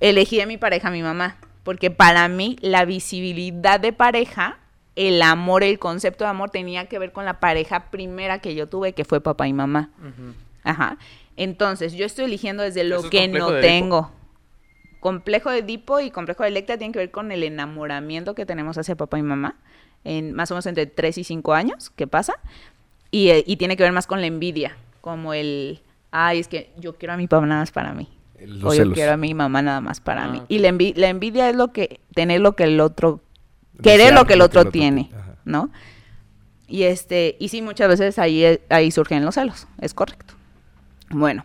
elegí a mi pareja, a mi mamá, porque para mí la visibilidad de pareja, el amor, el concepto de amor tenía que ver con la pareja primera que yo tuve, que fue papá y mamá. Ajá. Entonces, yo estoy eligiendo desde ¿Eso lo que no tengo. Complejo de Edipo y complejo de Electra tienen que ver con el enamoramiento que tenemos hacia papá y mamá, en más o menos entre 3 y 5 años, ¿qué pasa? Y, eh, y tiene que ver más con la envidia, como el, ay, es que yo quiero a mi papá nada más para mí. Los o yo quiero a mi mamá nada más para Ah, mí. ok. Y la, envi- la envidia es lo que, tener lo que el otro, querer lo que el otro tiene. ¿no? Y este, y sí, muchas veces ahí, ahí surgen los celos, es correcto. Bueno,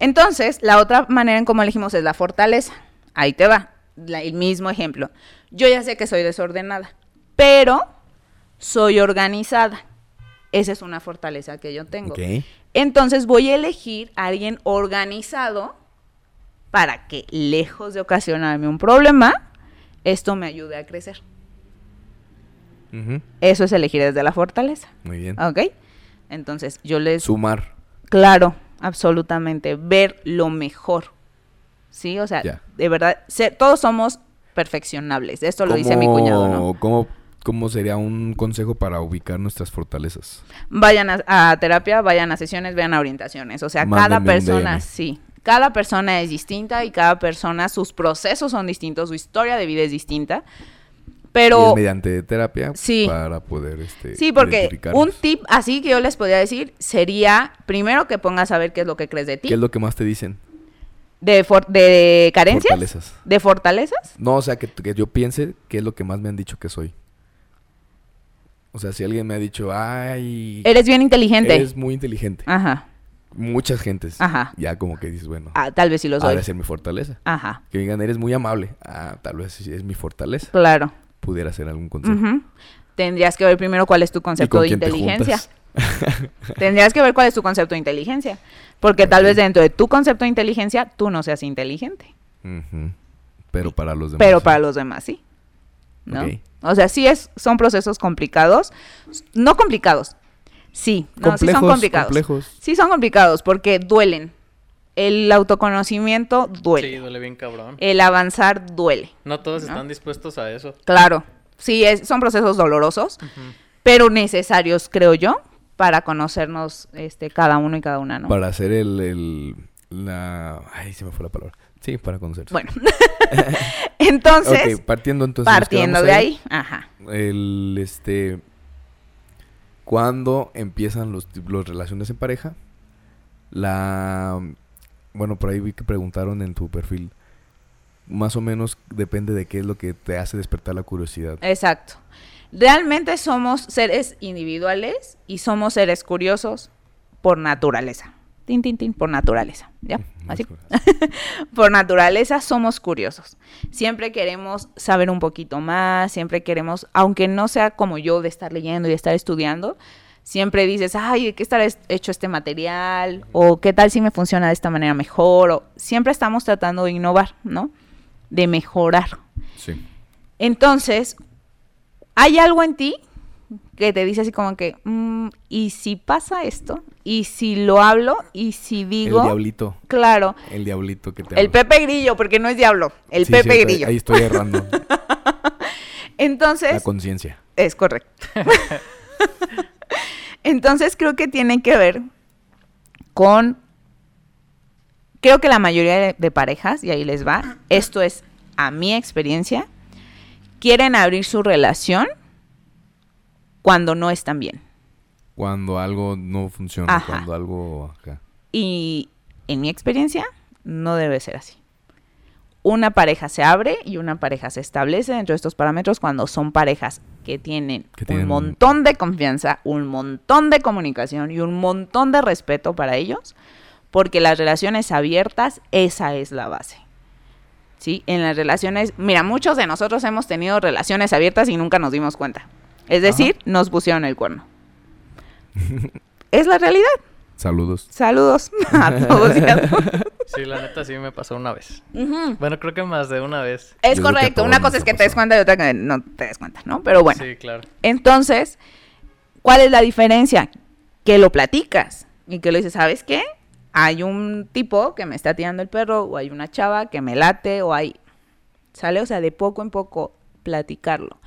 entonces, la otra manera en cómo elegimos es la fortaleza. Ahí te va, la- el mismo ejemplo. Yo ya sé que soy desordenada, pero soy organizada. Esa es una fortaleza que yo tengo. Entonces voy a elegir a alguien organizado para que, lejos de ocasionarme un problema, esto me ayude a crecer. Eso es elegir desde la fortaleza. Muy bien. ¿Ok? Entonces, yo les... Sumar. Claro, absolutamente. Ver lo mejor. ¿Sí? O sea, de verdad, ser- todos somos perfeccionables. Esto lo dice mi cuñado, ¿no? ¿cómo, ¿Cómo sería un consejo para ubicar nuestras fortalezas? Vayan a, a terapia, vayan a sesiones, vayan a orientaciones. O sea, cada Mándenme persona, sí. Cada persona es distinta y cada persona, sus procesos son distintos, su historia de vida es distinta. Pero... es mediante terapia Sí. para poder este, Sí, porque un tip así que yo les podría decir sería, primero que pongas a ver qué es lo que crees de ti. ¿Qué es lo que más te dicen? ¿De, for- de carencias? Fortalezas. ¿De fortalezas? No, o sea, que, que yo piense qué es lo que más me han dicho que soy. O sea, si alguien me ha dicho, ay, Eres bien inteligente. eres muy inteligente. Ajá. Muchas gentes. Ajá. Ya como que dices, bueno, Ah, tal vez sí lo soy. de ser mi fortaleza. Ajá. Que digan, eres muy amable. Ah, tal vez sí es mi fortaleza. Claro. Pudiera ser algún consejo. Ujú. Tendrías que ver primero cuál es tu ¿Y concepto con de te inteligencia. Tendrías que ver cuál es tu concepto de inteligencia. Porque tal vez dentro de tu concepto de inteligencia tú no seas inteligente. Pero para los demás. Pero sí. para los demás sí. ¿no? O sea, sí es, son procesos complicados. No complicados. Sí, no, sí son Complejos, complicados. complejos. Sí son complicados porque duelen. El autoconocimiento duele. Sí, duele bien cabrón. El avanzar duele. No todos ¿no? están dispuestos a eso. Claro. Sí, es, son procesos dolorosos, pero necesarios, creo yo, para conocernos este, cada uno y cada una, ¿no? Para hacer el, el- la... Ay, se me fue la palabra. Sí, para conocerse. Bueno. Entonces, ok, partiendo entonces. partiendo de ahí, ajá. El, este... Cuando empiezan los, los relaciones en pareja, la... Bueno, por ahí vi que preguntaron en tu perfil. Más o menos depende de qué es lo que te hace despertar la curiosidad. Exacto. Realmente somos seres individuales y somos seres curiosos por naturaleza. Tin, tin, tin, por naturaleza. ¿Ya? Así. por naturaleza somos curiosos. Siempre queremos saber un poquito más, siempre queremos, aunque no sea como yo de estar leyendo y de estar estudiando, siempre dices, ay, ¿de qué estará es- hecho este material? O qué tal si me funciona de esta manera mejor? O siempre estamos tratando de innovar, ¿no? De mejorar. Sí. Entonces, hay algo en ti que te dice así como que, mm, ¿y si pasa esto? ¿Y si lo hablo? ¿Y si digo? El diablito. Claro, El diablito que te el habla. Pepe Grillo, porque no es diablo, el Sí, Pepe Grillo. Ahí estoy errando. la Entonces, conciencia. es correcto. Entonces creo que tiene que ver con, creo que la mayoría de, de parejas, y ahí les va, esto es a mi experiencia, quieren abrir su relación cuando no están bien. Cuando algo no funciona, Ajá. cuando algo... acá. Y en mi experiencia, no debe ser así. Una pareja se abre y una pareja se establece dentro de estos parámetros cuando son parejas que tienen Que tienen- un montón de confianza, un montón de comunicación y un montón de respeto para ellos, porque las relaciones abiertas, esa es la base. ¿Sí? En las relaciones, mira, muchos de nosotros hemos tenido relaciones abiertas y nunca nos dimos cuenta. Es decir, nos pusieron el cuerno. es la realidad. Saludos. Saludos a todos y a todas. Sí, la neta sí me pasó una vez. Bueno, creo que más de una vez. Es Yo correcto. todos Una cosa es que te des cuenta y otra que no te des cuenta, ¿no? Pero bueno. Sí, claro. Entonces, ¿cuál es la diferencia? Que lo platicas y que lo dices, ¿sabes qué? Hay un tipo que me está tirando el perro o hay una chava que me late o hay... ¿Sale? O sea, de poco en poco platicarlo.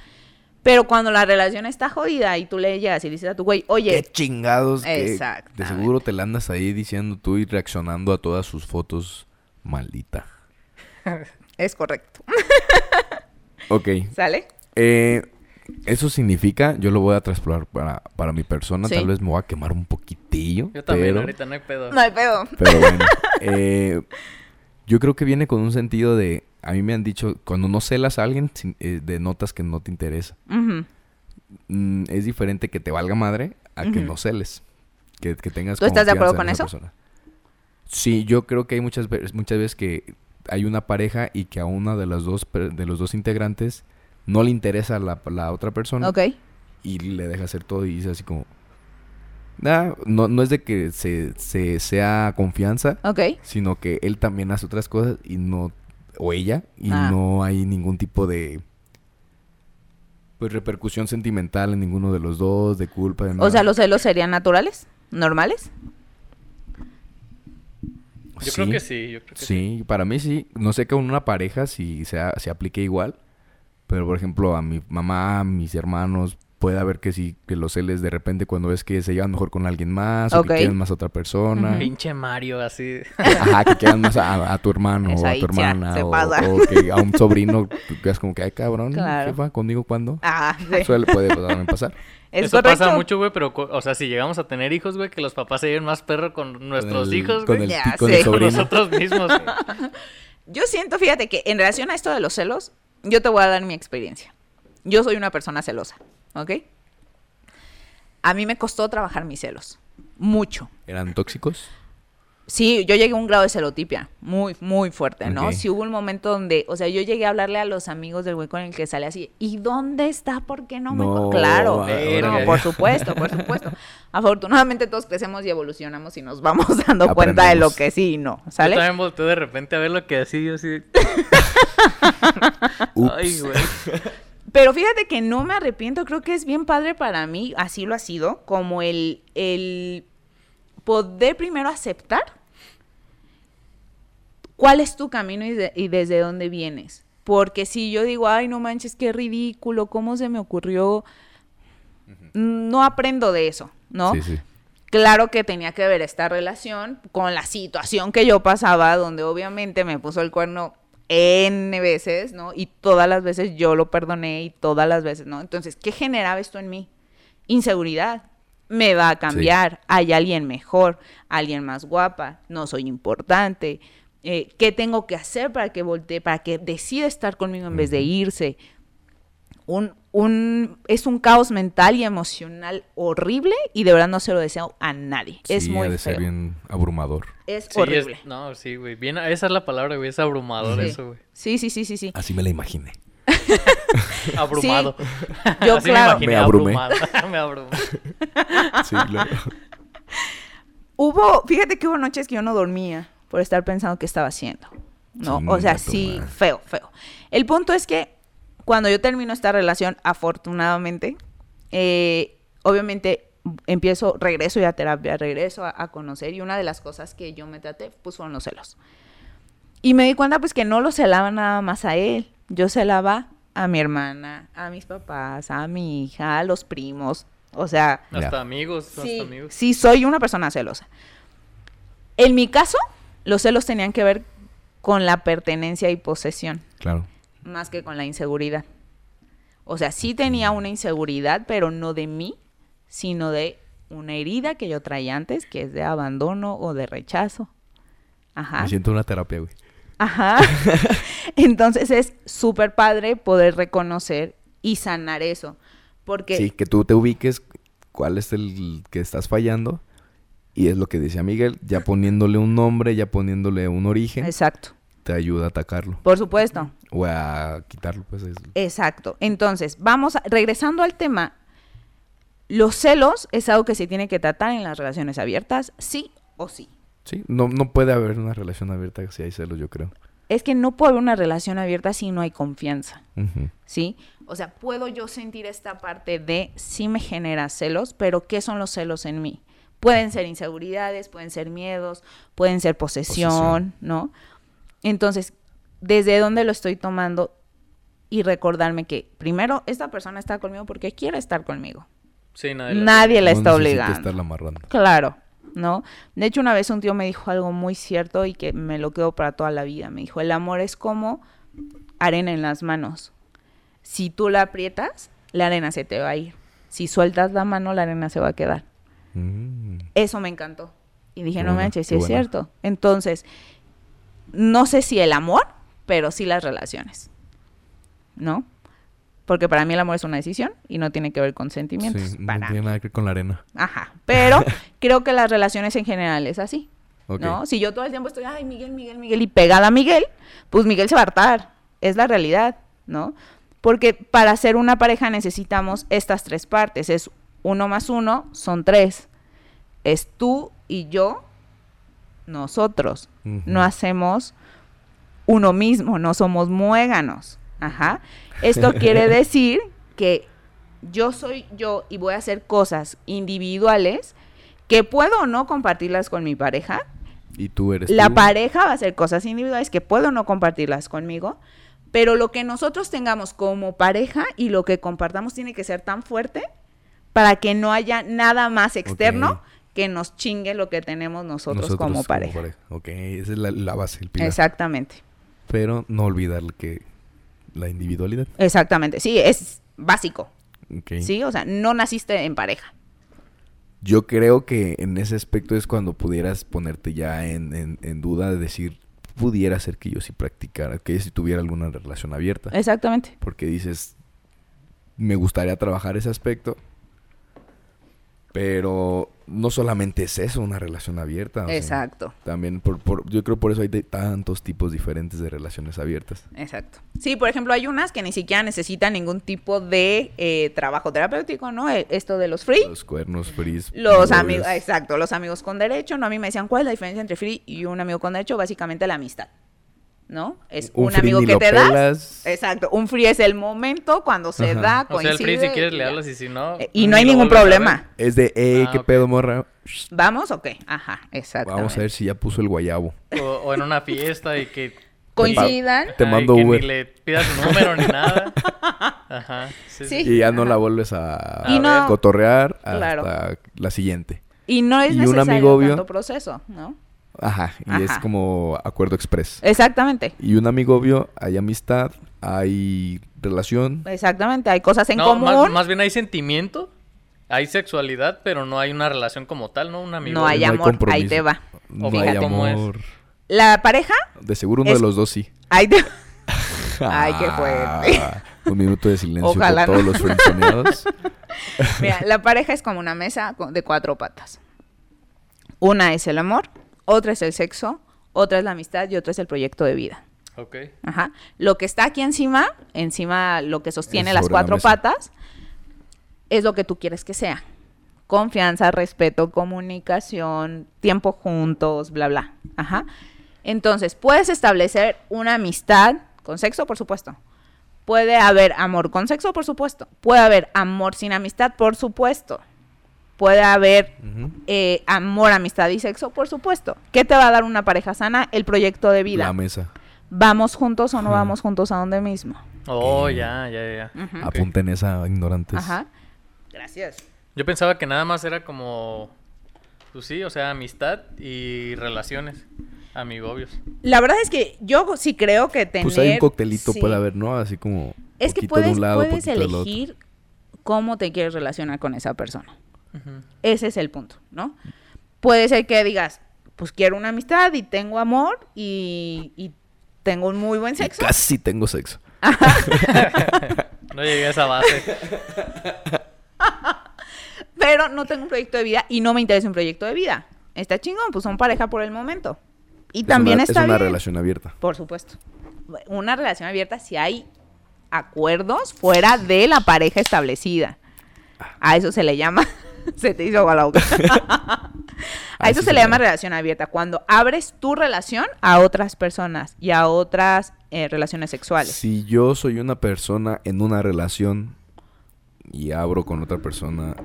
Pero cuando la relación está jodida y tú le llegas y dices a tu güey, Qué oye, chingados. que de seguro te la andas ahí diciendo tú y reaccionando a todas sus fotos. Maldita. es correcto. Ok. ¿Sale? Eh, eso significa, yo lo voy a traspolar para, para mi persona. Sí. Tal vez me voy a quemar un poquitillo. Yo también, pero, ahorita no hay pedo. No hay pedo. pero bueno. eh, yo creo que viene con un sentido de. A mí me han dicho, cuando no celas a alguien, eh, de notas que no te interesa. Mm, es diferente que te valga madre a que no celes. Que, que tengas ¿Tú estás de acuerdo con eso? persona. Sí, yo creo que hay muchas veces, muchas veces que hay una pareja y que a una de las dos de los dos integrantes no le interesa la, la otra persona Ok. y le deja hacer todo y dice así como "Nah, no, no es de que se, se sea confianza, Ok. sino que él también hace otras cosas y no o ella y Ah. no hay ningún tipo de pues repercusión sentimental en ninguno de los dos, de culpa, de O nada. sea, los celos serían naturales, normales. Yo creo que sí, yo creo que sí. Sí, para mí sí. No sé con una pareja si se, se aplique igual. Pero, por ejemplo, a mi mamá, a mis hermanos, puede haber que sí, que los celes de repente cuando ves que se llevan mejor con alguien más, o que quieren más a otra persona. Ujú. Pinche Mario, así. Ajá, que quieran más a, a tu hermano Eso o a tu hermana. se o, pasa. o que a un sobrino tú quedas como que, ay cabrón, Claro. jefa, ¿conmigo cuándo? Ah, sí. Suele, puede también pasar. Es Eso correcto. pasa mucho, güey, pero, o sea, si llegamos a tener hijos, güey, que los papás se lleven más perro con nuestros Con el- hijos, con güey. el, Ya ti- con el Con nosotros mismos. güey. Yo siento, fíjate que en relación a esto de los celos, yo te voy a dar mi experiencia. Yo soy una persona celosa, ¿ok? A mí me costó trabajar mis celos, mucho. ¿Eran tóxicos? Sí, yo llegué a un grado de celotipia muy, muy fuerte, ¿no? Ok. Sí hubo un momento donde, o sea, yo llegué a hablarle a los amigos del güey con el que sale así, ¿y dónde está? ¿Por qué no me...? No, co-?" Claro, verga. no, por supuesto, por supuesto. Afortunadamente todos crecemos y evolucionamos y nos vamos dando cuenta de lo que sí y no, Yo ¿sale? también volteé de repente a ver lo que hacía yo así. Ups. Ay, güey. Pero fíjate que no me arrepiento, creo que es bien padre para mí, así lo ha sido, como el, el poder primero aceptar cuál es tu camino y, de- y desde dónde vienes. Porque si yo digo, ay, no manches, qué ridículo, ¿cómo se me ocurrió? No aprendo de eso, ¿no? Sí, sí. Claro que tenía que ver esta relación con la situación que yo pasaba, donde obviamente me puso el cuerno N veces, ¿no? Y todas las veces yo lo perdoné y todas las veces, ¿no? Entonces, ¿qué generaba esto en mí? Inseguridad. Me va a cambiar, hay alguien mejor, alguien más guapa, no soy importante. Eh, ¿Qué tengo que hacer para que voltee, para que decida estar conmigo en vez de irse? Un, un, es un caos mental y emocional horrible y de verdad no se lo deseo a nadie. es Sí, muy ha de ser bien abrumador. Es Sí, es- horrible. no, sí, güey. Bien, esa es la palabra, güey. Es abrumador Sí. eso, güey. Sí, sí, sí, sí, sí. Así me la imaginé. Abrumado. Yo, Así claro. me imaginé Me abrumé. me abrumé. Sí, claro. Hubo, fíjate que hubo noches que yo no dormía por estar pensando qué estaba haciendo. No, o sea, sí, feo, feo. El punto es que cuando yo termino esta relación, afortunadamente, eh, obviamente empiezo, regreso ya a terapia, regreso a, a conocer y una de las cosas que yo me traté pues fueron los celos. Y me di cuenta pues que no lo celaba nada más a él, yo celaba a mi hermana, a mis papás, a mi hija, a los primos, o sea, Hasta Ya. amigos, sí, hasta amigos. sí soy una persona celosa. En mi caso, los celos tenían que ver con la pertenencia y posesión, Claro. Más que con la inseguridad. O sea, sí tenía una inseguridad, pero no de mí, sino de una herida que yo traía antes, que es de abandono o de rechazo. Ajá. Me siento en una terapia, güey. Ajá. Entonces es súper padre poder reconocer y sanar eso. Porque Sí, que tú te ubiques cuál es el que estás fallando. Y es lo que decía Miguel, ya poniéndole un nombre, ya poniéndole un origen, Exacto. te ayuda a atacarlo. Por supuesto. O a quitarlo, pues. es- Exacto. Entonces, vamos a- regresando al tema. Los celos es algo que se tiene que tratar en las relaciones abiertas, sí o sí. Sí, no, no puede haber una relación abierta si hay celos, yo creo. Es que no puede haber una relación abierta si no hay confianza. ¿sí? O sea, puedo yo sentir esta parte de sí me genera celos, pero ¿qué son los celos en mí? Pueden ser inseguridades, pueden ser miedos, pueden ser posesión, Posesión. ¿no? Entonces, ¿desde dónde lo estoy tomando? Y recordarme que primero esta persona está conmigo porque quiere estar conmigo. Sí, nadie la Nadie la No está necesita obligando. estarla amarrando. Claro, ¿no? De hecho, una vez un tío me dijo algo muy cierto y que me lo quedo para toda la vida. Me dijo, el amor es como arena en las manos. Si tú la aprietas, la arena se te va a ir. Si sueltas la mano, la arena se va a quedar. Mm. Eso me encantó. Y dije, Qué no buena, manches, sí es buena. cierto. Entonces, no sé si el amor, pero sí las relaciones. ¿No? Porque para mí el amor es una decisión y no tiene que ver con sentimientos. Sí, no para tiene mí. nada que ver con la arena. Ajá. Pero creo que las relaciones en general es así. ¿No? Si yo todo el tiempo estoy, ay, Miguel, Miguel, Miguel, y pegada a Miguel, pues Miguel se va a hartar. Es la realidad, ¿no? Porque para ser una pareja necesitamos estas tres partes. Es uno más uno, son tres. Es tú y yo, nosotros. No hacemos uno mismo, no somos muéganos. Ajá. Esto quiere decir que yo soy yo y voy a hacer cosas individuales que puedo o no compartirlas con mi pareja. Y tú eres La tú. pareja va a hacer cosas individuales que puedo o no compartirlas conmigo, Pero lo que nosotros tengamos como pareja y lo que compartamos tiene que ser tan fuerte para que no haya nada más externo que nos chingue lo que tenemos nosotros, Nosotros como pareja. Ok, esa es la, la base, el pilar. Exactamente. Pero no olvidar que la individualidad. Exactamente. Sí, es básico. Sí, o sea, no naciste en pareja. Yo creo que en ese aspecto es cuando pudieras ponerte ya en, en- en duda de decir, pudiera ser que yo sí practicara, que si tuviera alguna relación abierta. Exactamente. Porque dices, me gustaría trabajar ese aspecto, pero no solamente es eso, una relación abierta. o sea, Exacto. también, por, por- yo creo por eso hay de tantos tipos diferentes de relaciones abiertas. Exacto. Sí, por ejemplo, hay unas que ni siquiera necesitan ningún tipo de eh, trabajo terapéutico, ¿no? Eh, Esto de los free. Los cuernos, frizz, Los amigos, exacto, los amigos con derecho, ¿no? A mí me decían, ¿cuál es la diferencia entre free y un amigo con derecho? Básicamente la amistad, ¿no? Es un, free amigo ni que lo te das. Exacto, un free es el momento cuando se Ajá. da, O sea, coincide. el free si quieres y le ya. hablas y si no... Eh, Y no hay ningún problema. Es de, hey, Ah, ¿qué pedo, morra? ¿Vamos o qué? Ajá, exacto. Vamos a ver si ya puso el guayabo. O, o en una fiesta y que... Coincidan. Te Ay, mando que Uber. Ni le pidas su número ni nada. Ajá. Sí. Y ya no Ajá. la vuelves a, Y no- cotorrear hasta Claro. la siguiente. Y no es Y un necesario amigobio. tanto proceso, ¿no? Ajá, y es como acuerdo express. Exactamente. Y un amigo obvio, hay amistad, hay relación. Exactamente, hay cosas en No, común. más, más bien hay sentimiento, hay sexualidad, pero no hay una relación como tal, ¿no? Un amigo. No hay no hay amor, ahí te va. No Fíjate hay amor. La pareja, De seguro uno Es- de los dos sí. ahí te Ay, qué fuerte. Ah, Un minuto de silencio Ojalá por todos los frenzoneados. Mira, la pareja es como una mesa de cuatro patas. Una es el amor, otra es el sexo, otra es la amistad y otra es el proyecto de vida. Ok. Ajá. Lo que está aquí encima, encima lo que sostiene las la cuatro patas, es lo que tú quieres que sea. Confianza, respeto, comunicación, tiempo juntos, bla, bla. Ajá. Entonces, puedes establecer una amistad con sexo, por supuesto. Puede haber amor con sexo, por supuesto. Puede haber amor sin amistad, por supuesto. Puede haber eh, amor, amistad y sexo, por supuesto. ¿Qué te va a dar una pareja sana? El proyecto de vida. La mesa. ¿Vamos juntos o no vamos juntos a donde mismo? Oh, ya, ya, ya. Ujú. Apunten esa, ignorantes. Ajá. Gracias. Yo pensaba que nada más era como. Pues sí, o sea, amistad y relaciones. Amigobios. La verdad es que yo sí creo que tener... Pues hay un coctelito, sí. puede haber, ¿no? Así como. Es que de puedes, un lado, puedes elegir cómo te quieres relacionar con esa persona. Ese es el punto, ¿no? Puede ser que digas, pues quiero una amistad y tengo amor y, y tengo un muy buen Y sexo. casi tengo sexo. No llegué a esa base. pero no tengo un proyecto de vida y no me interesa un proyecto de vida. Está chingón, pues son pareja por el momento. Y Es también una- está Es una bien. relación abierta. Por supuesto. Una relación abierta si hay acuerdos fuera de la pareja establecida. A eso se le llama. se te hizo agua la boca. a eso se le llama relación abierta. Cuando abres tu relación a otras personas y a otras eh, relaciones sexuales. Si yo soy una persona en una relación y abro con otra persona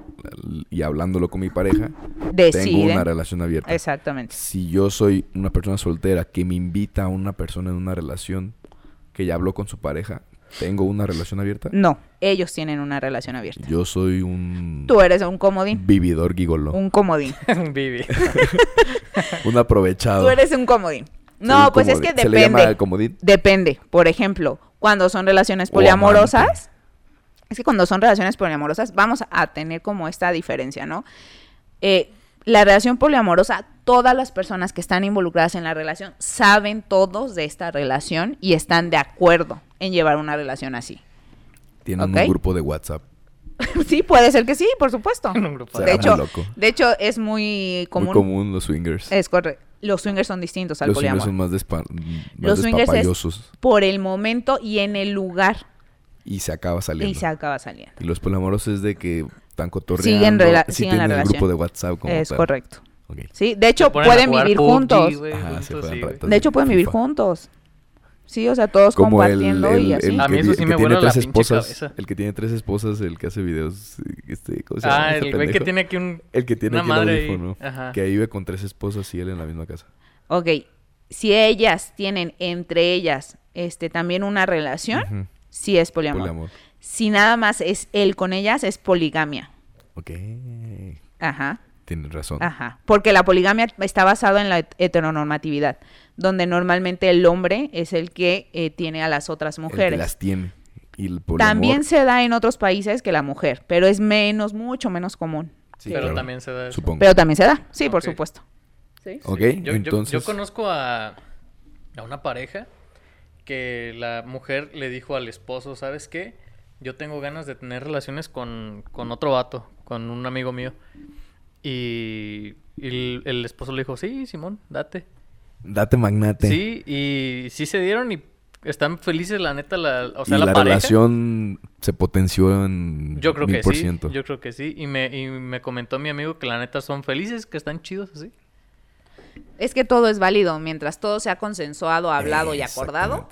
y hablándolo con mi pareja, tengo una relación abierta. Exactamente. Si yo soy una persona soltera que me invita a una persona en una relación que ya habló con su pareja, tengo una relación abierta. No, ellos tienen una relación abierta. Yo soy un Tú eres un comodín. vividor gigolo, Un comodín. Vivi. un aprovechado. Tú eres un comodín. No, un pues es que ¿Se le llama depende. comodín? Depende. Por ejemplo, cuando son relaciones poliamorosas, es que cuando son relaciones poliamorosas vamos a tener como esta diferencia, ¿no? Eh, la relación poliamorosa, todas las personas que están involucradas en la relación saben todos de esta relación y están de acuerdo en llevar una relación así. Tienen un grupo de WhatsApp. sí, puede ser que sí, por supuesto. Un grupo Se De hecho, loco. de hecho, es muy común. Muy común los swingers. Es correcto. Los swingers son distintos al los swingers son más, más Los swingers es- Por el momento y en el lugar. y se acaba saliendo. Y se acaba saliendo. Y los poliamorosos es de que están cotorreando. Siguen rela- sí siguen la tienen el relación. grupo de WhatsApp como Es tal. correcto. Sí, de hecho a pueden vivir PUBG, juntos. Ajá, sí, ratas. De hecho pueden vivir juntos. Sí, o sea, todos Como compartiendo el, y así. el A que, mí eso sí me tiene la tres pinche esposas. cabeza. El que tiene tres esposas, el que hace videos. Este, ¿cómo se llama Ah, este el güey que tiene aquí un... El que tiene una aquí madre ahí. audífono. Ajá. Que vive con tres esposas y él en la misma casa. Ok, si ellas tienen entre ellas este también una relación, Ujú. sí es poliamor. Poliamor. Si nada más es él con ellas, es poligamia. Ok. Ajá. Tienes razón. Ajá, porque la poligamia está basada en la het- heteronormatividad, donde normalmente el hombre es el que eh, tiene a las otras El que mujeres. las tiene. Y el poliamor- También se da en otros países que la mujer, pero es menos, mucho menos común. Sí, pero claro. también se da eso. Supongo. Pero también se da, sí, por supuesto. ¿Sí? Ok, Yo, yo- entonces. yo conozco a, a una pareja que la mujer le dijo al esposo, ¿sabes qué? Yo tengo ganas de tener relaciones con, con otro vato, con un amigo mío. Y, y el, el esposo le dijo, sí, Simón, date. Date magnate. Sí, y sí se dieron y están felices, la neta, la, o sea, y la, la, pareja. relación se potenció en Yo creo mil que por sí, yo creo que sí. Y me, y me comentó mi amigo que la neta son felices, que están chidos así. Es que todo es válido, mientras todo sea consensuado, hablado y acordado,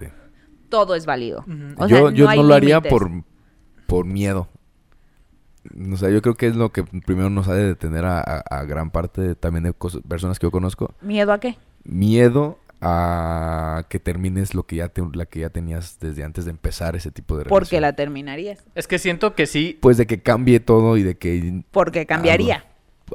todo es válido. Ujú. O sea, yo yo no, lo haría por, por miedo. O sea, yo creo que es lo que primero nos ha de detener a, a- a gran parte de- también de cosas- personas que yo conozco. ¿Miedo a qué? Miedo a que termines lo que ya te, la que ya tenías desde antes de empezar ese tipo de relación. Porque la terminarías. Es que siento que sí, Pues de que cambie todo y de que Porque cambiaría.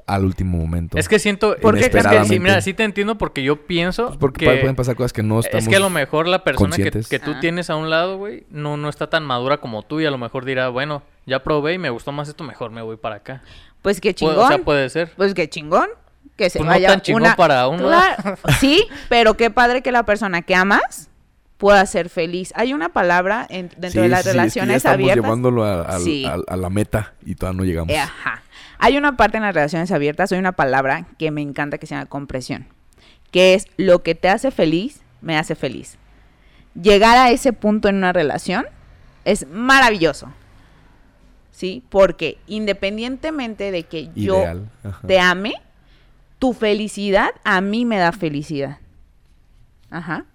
Al último momento. Es que siento, ¿Por qué es que sí, mira, sí te entiendo porque yo pienso Pues porque que pueden pasar cosas que no estamos es que a lo mejor la persona que, que tú Ah. tienes a un lado, güey, no, no está tan madura como tú y a lo mejor dirá, bueno, ya probé y me gustó más esto, mejor me voy para acá. Pues qué Puede- chingón. o sea, puede ser. Pues qué chingón. Que se Pues no vaya tan chingón una... para uno. Claro, sí, pero qué padre que la persona que amas pueda ser feliz. Hay una palabra en- dentro Sí, de las sí, sí, es que ya relaciones estamos abiertas. llevándolo a, Sí. a la meta y todavía no llegamos. Eh, Ajá. Hay una parte en las relaciones abiertas, hay una palabra que me encanta que se llama compresión, que es lo que te hace feliz, me hace feliz. Llegar a ese punto en una relación es maravilloso. ¿Sí? Porque independientemente de que yo ajá. te ame, tu felicidad a mí me da felicidad. Ajá.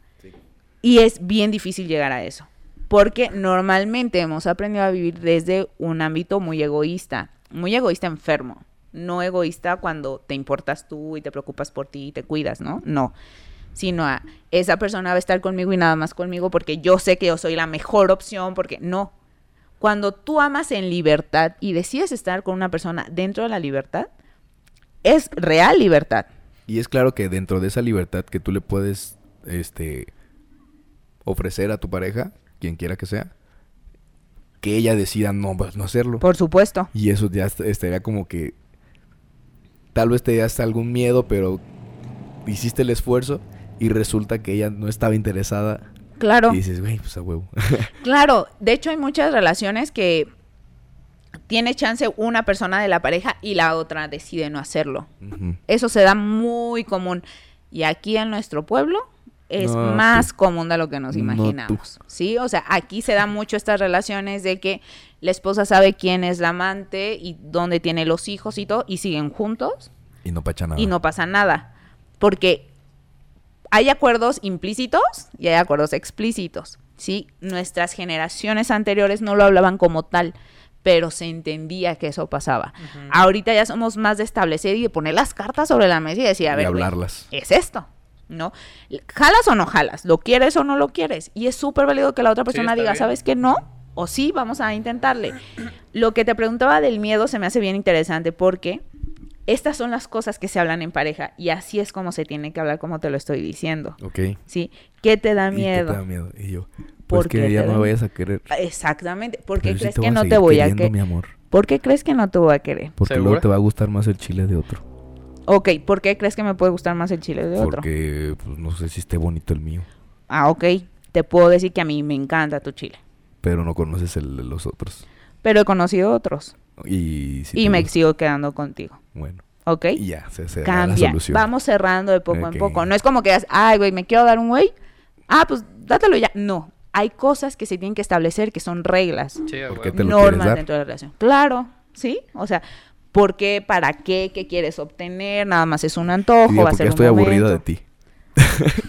Y es bien difícil llegar a eso. Porque normalmente hemos aprendido a vivir desde un ámbito muy egoísta. Muy egoísta enfermo. No egoísta cuando te importas tú y te preocupas por ti y te cuidas, ¿no? No. Sino a esa persona va a estar conmigo y nada más conmigo porque yo sé que yo soy la mejor opción, porque no. Cuando tú amas en libertad y decides estar con una persona dentro de la libertad, es real libertad. Y es claro que dentro de esa libertad que tú le puedes este ofrecer a tu pareja, quien quiera que sea, que ella decida no, pues, no hacerlo. Por supuesto. Y eso ya est- estaría como que tal vez te dé hasta algún miedo, pero hiciste el esfuerzo y resulta que ella no estaba interesada Claro. y dices, güey, pues a huevo. Claro, de hecho hay muchas relaciones que tiene chance una persona de la pareja y la otra decide no hacerlo. Eso se da muy común. Y aquí en nuestro pueblo es No, más tú. común de lo que nos No, imaginamos. ¿Sí? O sea, aquí se dan mucho estas relaciones de que la esposa sabe quién es la amante y dónde tiene los hijos y todo, y siguen juntos y no pacha nada. y no pasa nada. Porque hay acuerdos implícitos y hay acuerdos explícitos. ¿sí? Nuestras generaciones anteriores no lo hablaban como tal, pero se entendía que eso pasaba. Ahorita ya somos más de establecer y de poner las cartas sobre la mesa y decir, a Y ver, hablarlas. es esto. ¿No? ¿Jalas o no jalas? ¿Lo quieres o no lo quieres? Y es súper válido que la otra persona diga, bien. ¿sabes qué? No. O sí, vamos a intentarle. Lo que te preguntaba del miedo se me hace bien interesante porque estas son las cosas que se hablan en pareja y así es como se tiene que hablar, como te lo estoy diciendo. Ok. ¿Sí? ¿Qué te da ¿Y qué miedo? te da miedo? Y yo, ¿Por pues que ya no me vayas a querer. Exactamente. ¿Por qué sí crees te que no te voy a querer? mi amor. ¿Por qué crees que no te voy a querer? Porque ¿Segura? luego te va a gustar más el chile de otro. Ok, ¿por qué crees que me puede gustar más el chile de otro? Porque pues, no sé si esté bonito el mío. Ah, ok. Te puedo decir que a mí me encanta tu chile. Pero no conoces el de los otros. Pero he conocido otros. Y, si y me gusta, sigo quedando contigo. Bueno. ¿Ok? Y ya, se, se da la Cambia. solución. Vamos cerrando de poco en poco. No es como que digas, ay, güey, me quiero dar un güey. Ah, pues dátelo ya. No. Hay cosas que se tienen que establecer que son reglas, Sí, a ¿Por huevo. qué te lo quieres normas dar? dentro de la relación. Claro, ¿sí? O sea, ¿por qué? ¿Para qué? ¿Qué quieres obtener? Nada más es un antojo, Y digo, va a ser un estoy aburrido de momento. ti.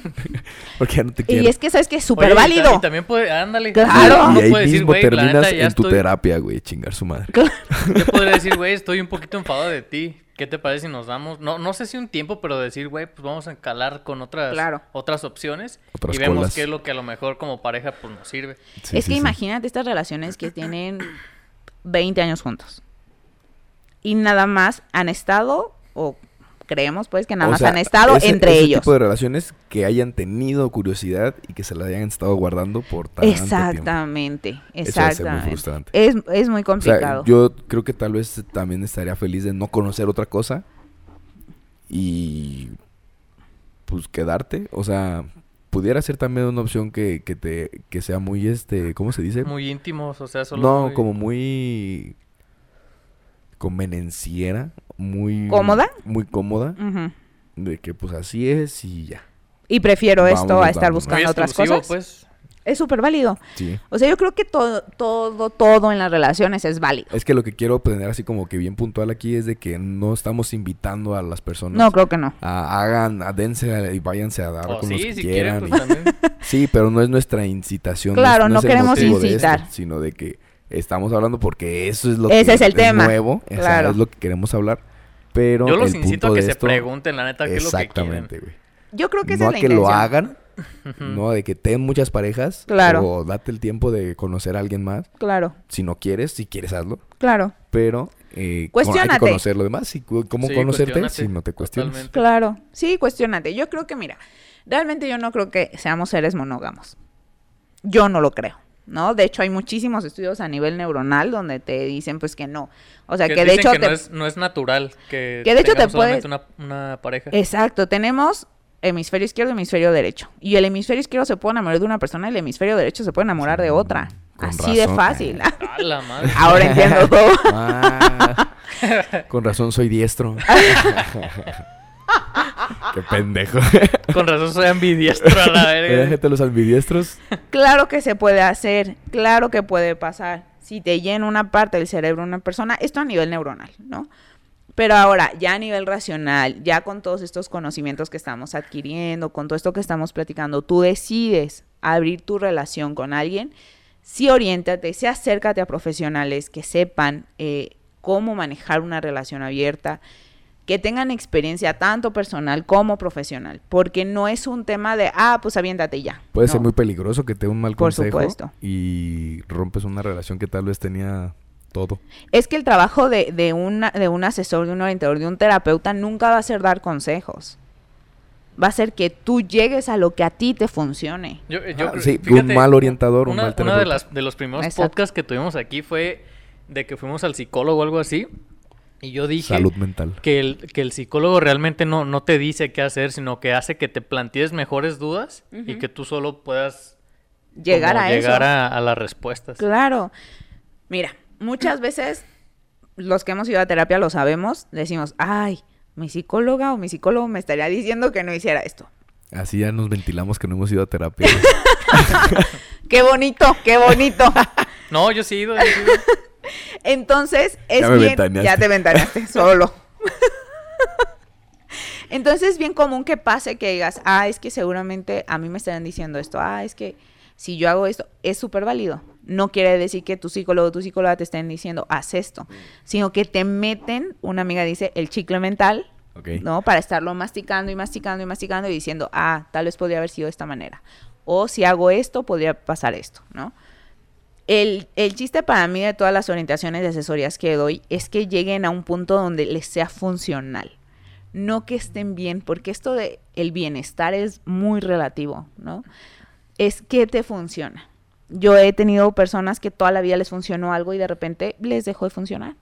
porque ya no te quiero. Y es que, ¿sabes que Es súper y válido. Y también puede, ándale. Claro. Uno y ahí puede decir, mismo güey, la terminas neta, en tu estoy- terapia, güey, chingar su madre. Yo podría decir, güey, estoy un poquito enfadado de ti. ¿qué te parece si nos damos, no, no sé si un tiempo, pero decir, güey, pues vamos a encalar con otras, Claro. otras opciones Otras y vemos colas. qué es lo que a lo mejor como pareja pues nos sirve. Sí, es sí, que sí. imagínate estas relaciones que tienen 20 años juntos. Y nada más han estado, o creemos pues que nada O más sea, han estado ese- entre ese ellos. tipo de relaciones que hayan tenido curiosidad y que se la hayan estado guardando por tanto tiempo. Exactamente, Eso muy exactamente. frustrante. Es, es muy O sea, complicado. yo creo que tal vez también estaría feliz de no conocer otra cosa y pues quedarte, o sea, pudiera ser también una opción que, que te que sea muy este, ¿cómo se dice? Muy íntimos, o sea, solo no, muy- como muy convenenciera, muy ¿Cómoda? muy cómoda, de que pues así es y ya. Y prefiero esto a estar vámonos. buscando otras cosas. pues. Es súper válido. Sí. O sea, yo creo que todo, todo, todo en las relaciones es válido. Es que lo que quiero tener así como que bien puntual aquí es de que no estamos invitando a las personas No, creo que no. a- hagan, a dense y váyanse a dar O con los que si quieran. quieren, pues. Sí, pero no es nuestra incitación. Claro, no es el queremos motivo de esto, incitar. sino de que estamos hablando porque eso es lo Ese que es el tema, nuevo, o sea, claro. es lo que queremos hablar. Pero Yo los el incito punto a que se esto- pregunten, la neta, qué es lo que quieren. Exactamente, güey. Yo creo que esa No es a la que lo hagan, no de que ten muchas parejas. Claro. O date el tiempo de conocer a alguien más. Claro, Si no quieres, si quieres hazlo. claro, Pero eh, co- Cuestiónate. hay que conocer lo demás. Y ¿Cómo Sí, conocerte si no te cuestionas? totalmente. claro. Sí, cuestionate. Yo creo que, mira, realmente yo no creo que seamos seres monógamos. Yo no lo creo. ¿No? De hecho, hay muchísimos estudios a nivel neuronal donde te dicen pues que no. O sea, que, de dicen hecho que te- no, es, no es natural que, Que de hecho te puedes- una, una pareja. Exacto, tenemos hemisferio izquierdo y hemisferio derecho. Y el hemisferio izquierdo se puede enamorar de una persona y el hemisferio derecho se puede enamorar de otra. Con Así de fácil. A la madre. Ahora entiendo todo. Ah, con razón soy diestro. Qué pendejo. Con razón soy ambidiestro a la verga. Déjate los ambidiestros. Claro que se puede hacer, claro que puede pasar. Si te llena una parte del cerebro de una persona, esto a nivel neuronal, ¿no? Pero ahora, ya a nivel racional, ya con todos estos conocimientos que estamos adquiriendo, con todo esto que estamos platicando, tú decides abrir tu relación con alguien, sí oriéntate, sí acércate a profesionales que sepan eh, cómo manejar una relación abierta, que tengan experiencia tanto personal como profesional, porque no es un tema de, ah, pues aviéntate y ya. Puede No. ser muy peligroso que te dé un mal Por consejo. supuesto. Y rompes una relación que tal vez tenía todo. Es que el trabajo de, de, una, de un asesor, de un orientador, de un terapeuta nunca va a ser dar consejos. Va a ser que tú llegues a lo que a ti te funcione. Yo, yo Ah, sí, fíjate, un mal orientador, un mal de, terapeuta. las, de los primeros Exacto. podcasts que tuvimos aquí fue de que fuimos al psicólogo o algo así. Y yo dije Salud mental. que el, que el psicólogo realmente no, no te dice qué hacer, sino que hace que te plantees mejores dudas y que tú solo puedas Llegar a llegar eso. a, a las respuestas. Claro. Mira, muchas veces los que hemos ido a terapia lo sabemos, decimos, ay, mi psicóloga o mi psicólogo me estaría diciendo que no hiciera esto. Así ya nos ventilamos que no hemos ido a terapia. Qué bonito, qué bonito. No, yo sí he ido, yo sí he ido. Entonces, es Ya me bien. ventaneaste. Ya te ventaneaste, solo. Entonces, es bien común que pase que digas, ah, es que seguramente a mí me estarán diciendo esto, ah, es que si yo hago esto, es súper válido. No quiere decir que tu psicólogo o tu psicóloga te estén diciendo, haz esto, sino que te meten, una amiga dice, el chicle mental. ¿no? Para estarlo masticando y masticando y masticando y diciendo, ah, tal vez podría haber sido de esta manera. O si hago esto, podría pasar esto, ¿no? El, el chiste para mí de todas las orientaciones de asesorías que doy es que lleguen a un punto donde les sea funcional. No que estén bien, porque esto de el bienestar es muy relativo, ¿no? Es que te funciona. Yo he tenido personas que toda la vida les funcionó algo y de repente les dejó de funcionar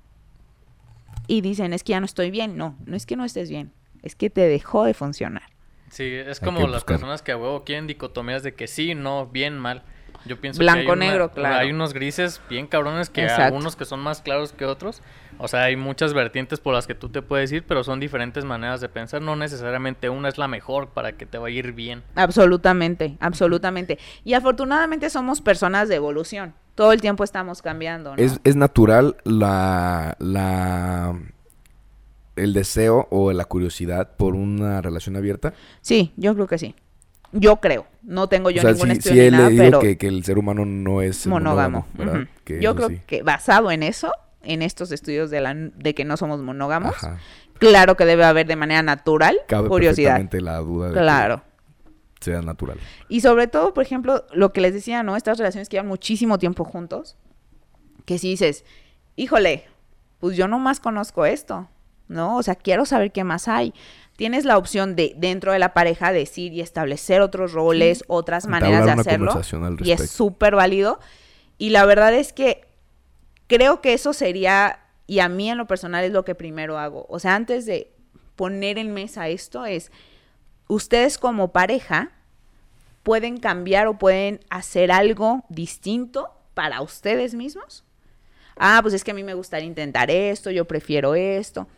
y dicen, es que ya no estoy bien. No, no es que no estés bien, es que te dejó de funcionar. Sí, es como las personas que a huevo quieren dicotomías de que sí, no, bien, mal. Yo pienso que hay Blanco, una- negro, claro. Hay unos grises bien cabrones que Exacto. algunos que son más claros que otros. O sea, hay muchas vertientes por las que tú te puedes ir, pero son diferentes maneras de pensar. No necesariamente una es la mejor para que te vaya a ir bien. Absolutamente, absolutamente. Y afortunadamente somos personas de evolución. Todo el tiempo estamos cambiando, ¿no? ¿Es, es natural la, la el deseo o la curiosidad por una relación abierta? Sí, yo creo que sí. Yo creo. No tengo yo o sea, ningún sí, estudio sí ni nada, pero que, que el ser humano no es monógamo. Yo creo sí. que basado en eso, en estos estudios de, la, de que no somos monógamos, Ajá. claro que debe haber de manera natural Cabe curiosidad. la duda de Claro. que sea natural. Y sobre todo, por ejemplo, lo que les decía, ¿no? Estas relaciones que llevan muchísimo tiempo juntos, que si dices, híjole, pues yo nomás conozco esto, ¿no? O sea, quiero saber qué más hay. Tienes la opción de, dentro de la pareja, decir y establecer otros roles, otras maneras de hacerlo. Y es súper válido. Y la verdad es que creo que eso sería, y a mí en lo personal es lo que primero hago. O sea, antes de poner en mesa esto es, ustedes como pareja pueden cambiar o pueden hacer algo distinto para ustedes mismos. Ah, pues es que a mí me gustaría intentar esto, yo prefiero esto.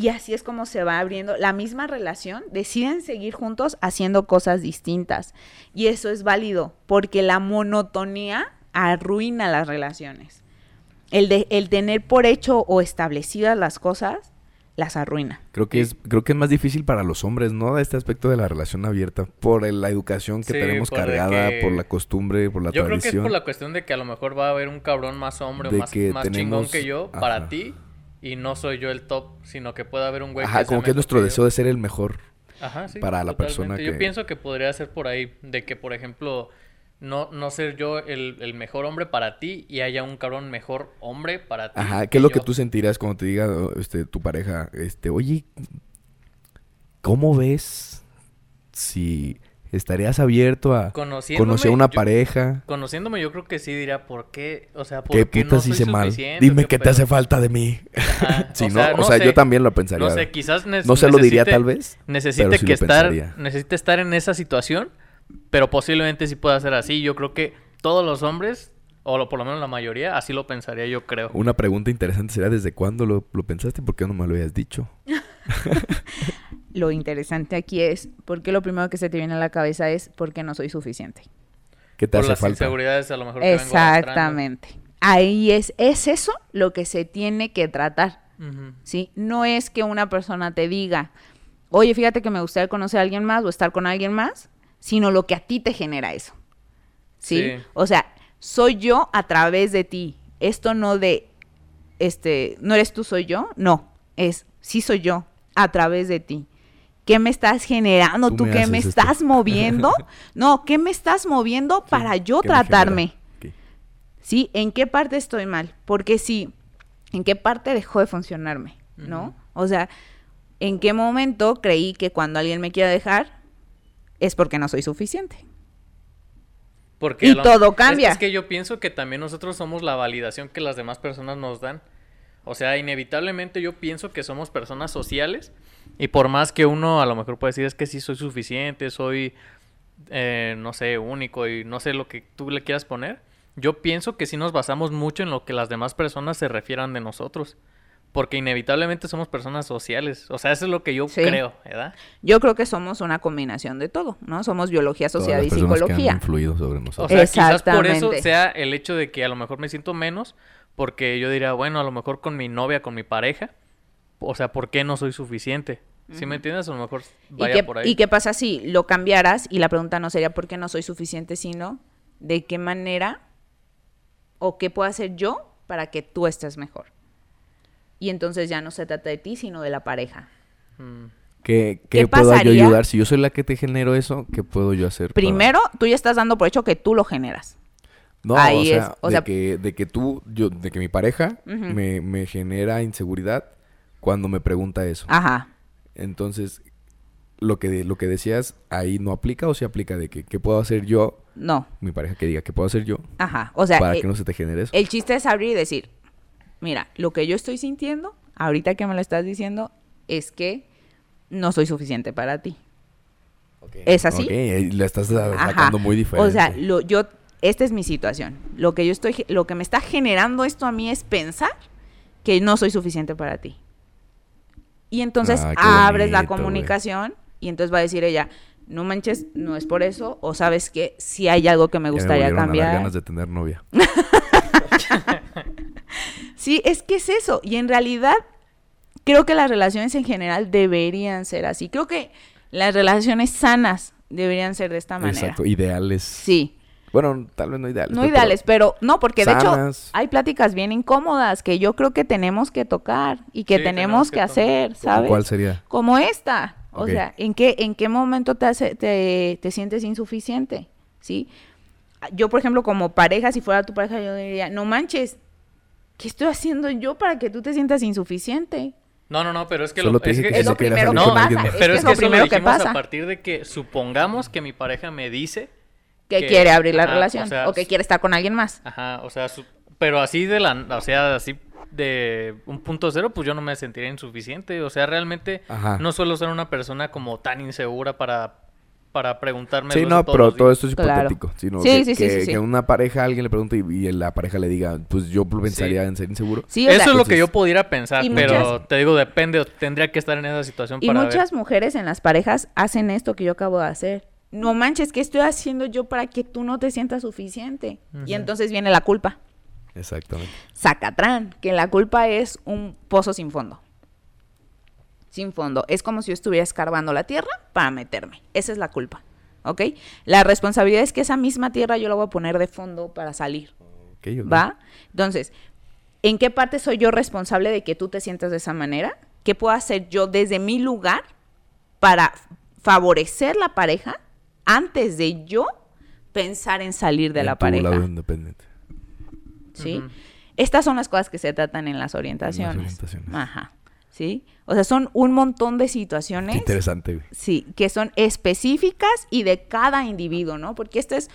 Y así es como se va abriendo la misma relación. Deciden seguir juntos haciendo cosas distintas. Y eso es válido, porque la monotonía arruina las relaciones. El, de, el tener por hecho o establecidas las cosas, las arruina. Creo que es creo que es más difícil para los hombres, ¿no? Este aspecto de la relación abierta por el- la educación que Sí, tenemos por cargada, que- por la costumbre, por la Yo creo que es tradición. por la cuestión de que a lo mejor va a haber un cabrón más hombre o De más, que más tenemos- chingón que yo ajá. para ti y no soy yo el top, sino que pueda haber un güey Ajá, que como que es nuestro deseo de ser el mejor. Ajá, sí, para la persona que- Yo pienso que podría ser por ahí, de que, por ejemplo, no, no ser yo el, el mejor hombre para ti y haya un cabrón mejor hombre para ti. Ajá, ¿qué es lo que tú sentirías cuando te diga este tu pareja, este, oye, ¿cómo ves si estarías abierto a conocer a una yo- pareja? Conociéndome, yo creo que sí diría, ¿por qué? O sea, ¿por ¿Qué qué putas no soy hice mal? Dime ¿O qué te hace falta de mí. Ajá, Sí, o ¿no? sea, o sea, sé. yo también lo pensaría. No sé, quizás ne- No se lo diría tal vez, Necesite pero sí que lo estar, necesite estar en esa situación, pero posiblemente sí pueda ser así. Yo creo que todos los hombres, o lo- por lo menos la mayoría, así lo pensaría yo creo. Una pregunta interesante sería, ¿desde cuándo lo, lo pensaste? ¿Por qué no me lo habías dicho? Lo interesante aquí es, porque lo primero que se te viene a la cabeza es, porque no soy suficiente? ¿Qué te Por hace las falta? inseguridades a lo mejor que vengo arrastrando. Exactamente. Ahí es, es eso lo que se tiene que tratar. ¿sí? No es que una persona te diga, oye, fíjate que me gustaría conocer a alguien más o estar con alguien más, sino lo que a ti te genera eso, ¿sí? Sí. O sea, soy yo a través de ti. Esto no de, este, no eres tú, soy yo, no, es, sí soy yo a través de ti. ¿Qué me estás generando? Tú ¿Tú, me qué me esto. estás moviendo? No, ¿qué me estás moviendo para yo tratarme? ¿Sí? ¿En qué parte estoy mal? Porque sí, ¿en qué parte dejó de funcionarme? ¿No? O sea, ¿en qué momento creí que cuando alguien me quiera dejar es porque no soy suficiente? Porque Y lo- todo es- cambia. Es, que yo pienso que también nosotros somos la validación que las demás personas nos dan. O sea, inevitablemente yo pienso que somos personas sociales y por más que uno a lo mejor puede decir es que sí soy suficiente, soy, eh, no sé, único y no sé lo que tú le quieras poner, yo pienso que sí nos basamos mucho en lo que las demás personas se refieran de nosotros. Porque inevitablemente somos personas sociales. O sea, eso es lo que yo Sí. creo, ¿verdad? Yo creo que somos una combinación de todo, ¿no? Somos biología Todas las y personas que han psicología. influido sobre nosotros. O sea, quizás por eso Exactamente. sea el hecho de que a lo mejor me siento menos, porque yo diría, bueno, a lo mejor con mi novia, con mi pareja, o sea, ¿por qué no soy suficiente? ¿Sí me entiendes? A lo mejor ¿Y vaya qué, por ahí. ¿Y qué pasa si lo cambiaras y la pregunta no sería por qué no soy suficiente, sino de qué manera o qué puedo hacer yo para que tú estés mejor? Y entonces ya no se trata de ti, sino de la pareja. Mm, ¿Qué, ¿Qué qué puedo yo ayudar? Si yo soy la que te genero eso, ¿qué puedo yo hacer? para- Primero, tú ya estás dando por hecho que tú lo generas. No, ahí o sea, es, o de, sea- que, de que tú, yo, de que mi pareja me, me genera inseguridad cuando me pregunta eso. Ajá. Entonces, lo que, lo que decías ahí no aplica o sí aplica de que qué puedo hacer yo, No. mi pareja que diga qué puedo hacer yo Ajá. O sea, para eh, que no se te genere eso. el chiste es abrir y decir, mira, lo que yo estoy sintiendo, ahorita que me lo estás diciendo, es que no soy suficiente para ti. ¿Es así? Ok, y la estás Ajá. sacando muy diferente. O sea, lo, yo, esta es mi situación. Lo que yo estoy, lo que me está generando esto a mí es pensar que no soy suficiente para ti. Y entonces Ah, abres la bonito, comunicación y entonces va a decir ella, no manches, no es por eso, o sabes que si hay algo que me Ya gustaría volvieron a dar cambiar. ganas de tener novia. Sí, es que es eso. Y en realidad, creo que las relaciones en general deberían ser así. Creo que las relaciones sanas deberían ser de esta manera. Exacto, ideales. Sí. Bueno, tal vez no ideales. No pero- ideales, pero no, porque de hecho hay pláticas bien incómodas que yo creo que tenemos que tocar y que Sí, tenemos tenemos que, que hacer, ¿Cómo ¿sabes? ¿Cuál sería? Como esta. O sea, ¿en qué, ¿en qué momento te, hace, te, te sientes insuficiente? ¿Sí? Yo, por ejemplo, como pareja, si fuera tu pareja, yo diría, no manches, ¿qué estoy haciendo yo para que tú te sientas insuficiente? No, no, no, pero es que Solo lo, es que- que es lo primero que pasa, más. es pero que es es que lo eso lo primero que pasa. a partir de que supongamos que mi pareja me dice Que Que- quiere abrir la ajá, relación o sea, o que quiere estar con alguien más. Ajá, o sea, su- pero así de la, o sea, así de un punto cero, pues yo no me sentiría insuficiente. O sea, realmente Ajá. no suelo ser una persona como tan insegura para, para preguntarme. Sí, no, todos pero todo esto es Claro. hipotético. Sino Sí, que, sí, sí, que, sí, sí. que una pareja, alguien le pregunte y, y la pareja le diga, pues yo pensaría Sí. en ser inseguro. Sí, Eso sea, es lo que yo pudiera pensar, Y pero muchas- te digo, depende, tendría que estar en esa situación Y para muchas ver. mujeres en las parejas hacen esto que yo acabo de hacer. No manches, ¿qué estoy haciendo yo para que tú no te sientas suficiente? Y entonces viene la culpa. Exactamente. Zacatrán, que la culpa es un pozo sin fondo. Sin fondo. Es como si yo estuviera escarbando la tierra para meterme. Esa es la culpa. ¿Ok? La responsabilidad es que esa misma tierra yo la voy a poner de fondo para salir. Ok, ok. ¿Va? Entonces, ¿en qué parte soy yo responsable de que tú te sientas de esa manera? ¿Qué puedo hacer yo desde mi lugar para favorecer la pareja antes de yo pensar en salir de En la tu lado pareja? independiente. ¿Sí? Estas son las cosas que se tratan en las orientaciones. orientaciones. Ajá. ¿Sí? O sea, son un montón de Qué situaciones. interesante, güey. Sí, que son específicas y de cada individuo, ¿no? Porque esta es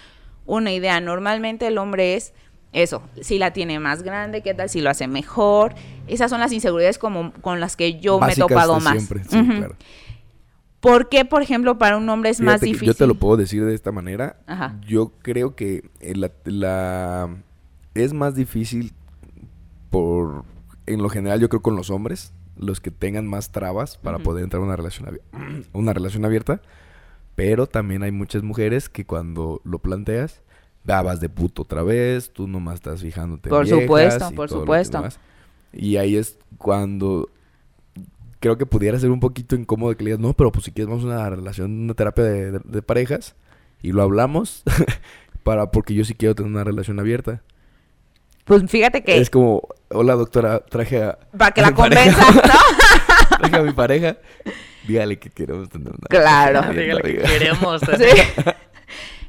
una idea. Normalmente el hombre es eso, si la tiene más grande, qué tal si lo hace mejor. Esas son las inseguridades como con las que yo me he topado de más. siempre, sí, claro. ¿Por qué, por ejemplo, para un hombre es más Fíjate difícil? Yo te lo puedo decir de esta manera. Ajá. Yo creo que la, la- es más difícil por en lo general yo creo con los hombres los que tengan más trabas para poder entrar a una relación abi- una relación abierta, pero también hay muchas mujeres que cuando lo planteas "Ah, vas de puto otra vez, tú nomás estás fijándote en Por viejas supuesto, y por supuesto. demás". Y ahí es cuando creo que pudiera ser un poquito incómodo que le digas, no, pero pues si quieres vamos a una relación, una terapia de, de- de parejas y lo hablamos para porque yo sí quiero tener una relación abierta. Pues fíjate que Es como, hola doctora, traje a... para que a la convenza, ¿no? traje a mi pareja. Dígale que queremos tener una Claro. Dígale que queremos. Sí.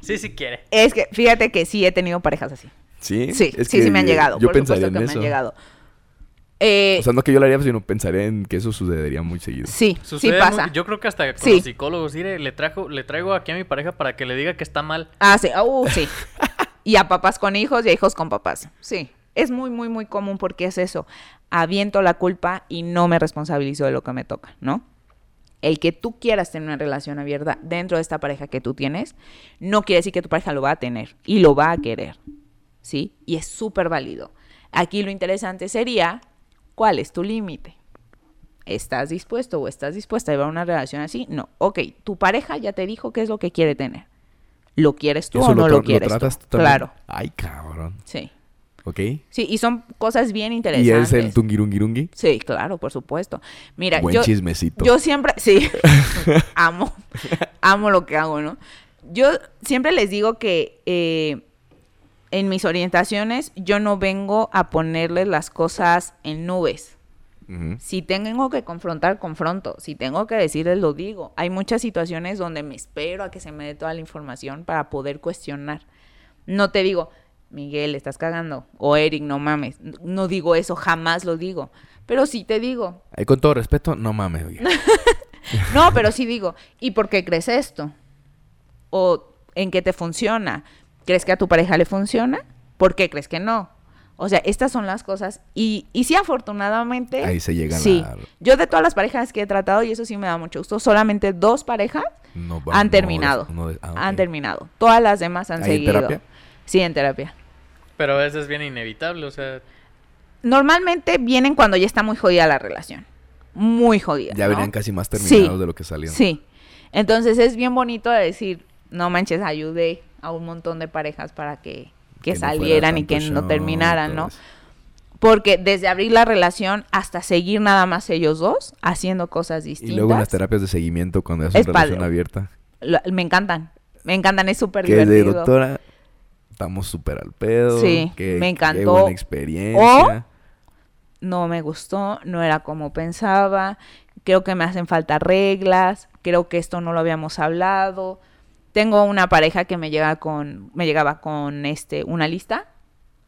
Sí, sí quiere. Es que fíjate que sí he tenido parejas así. Sí, Sí, es sí, que sí me han llegado. Yo por pensaría supuesto en que eso. me han llegado. Eh, O sea, no que yo lo haría, sino pensaría en que eso sucedería muy seguido. sí, sí Sucede pasa. muy- yo creo que hasta con Sí. los psicólogos, mire, le, trajo, le traigo aquí a mi pareja para que le diga que está mal. Ah, sí, uh, sí. y a papás con hijos y a hijos con papás. Sí. Es muy, muy, muy común porque es eso. Aviento la culpa y no me responsabilizo de lo que me toca, ¿no? El que tú quieras tener una relación abierta dentro de esta pareja que tú tienes, no quiere decir que tu pareja lo va a tener y lo va a querer, ¿sí? Y es súper válido. Aquí lo interesante sería, ¿cuál es tu límite? ¿Estás dispuesto o estás dispuesta a llevar una relación así? No. Ok, tu pareja ya te dijo qué es lo que quiere tener. ¿Lo quieres tú Eso o no lo quieres tú? tratas tú también. Claro, Ay, cabrón. sí. ¿Ok? Sí, y son cosas bien ¿Y interesantes. es el tungirungirungi? Sí, claro, por supuesto. Mira, Buen yo, chismecito. yo siempre, sí, amo, amo lo que hago, ¿no? Yo siempre les digo que eh, en mis orientaciones yo no vengo a ponerles las cosas en nubes. Si tengo que confrontar, confronto. Si tengo que decirles, lo digo. Hay muchas situaciones donde me espero a que se me dé toda la información para poder cuestionar. No te digo, Miguel, estás cagando. O Eric, no mames. No digo eso, jamás lo digo. Pero sí te digo. Ay, con todo respeto, no mames, oye. No, pero sí digo. ¿Y por qué crees esto? ¿O en qué te funciona? ¿Crees que a tu pareja le funciona? ¿Por qué crees que no? O sea, estas son las cosas. Y, y sí, afortunadamente. Ahí se llegan Sí. a... Yo de todas las parejas que he tratado, y eso sí me da mucho gusto, solamente dos parejas No, va- han no terminado. no des- ah, Han terminado. Todas las demás han ¿Ahí en seguido. terapia? Sí, en terapia. Pero a veces viene inevitable, o sea, Normalmente vienen cuando ya está muy jodida la relación. Muy jodida. Ya ¿no? venían casi más terminados Sí, de lo que salían. Sí. Entonces es bien bonito de decir, no manches, ayudé a un montón de parejas para que, que, salieran y que no terminaran, ¿no? eso. Porque desde abrir la relación hasta seguir nada más ellos dos haciendo cosas distintas. Y luego las terapias de seguimiento cuando es Es una relación abierta. lo- me encantan. Me encantan, es súper Que es de divertido. doctora, estamos súper al pedo. Sí, qué- me Qué encantó. buena experiencia. no me gustó, no era como pensaba, creo que me hacen falta reglas, creo que esto no lo habíamos hablado. Tengo una pareja que me llega con, me llegaba con este, una lista,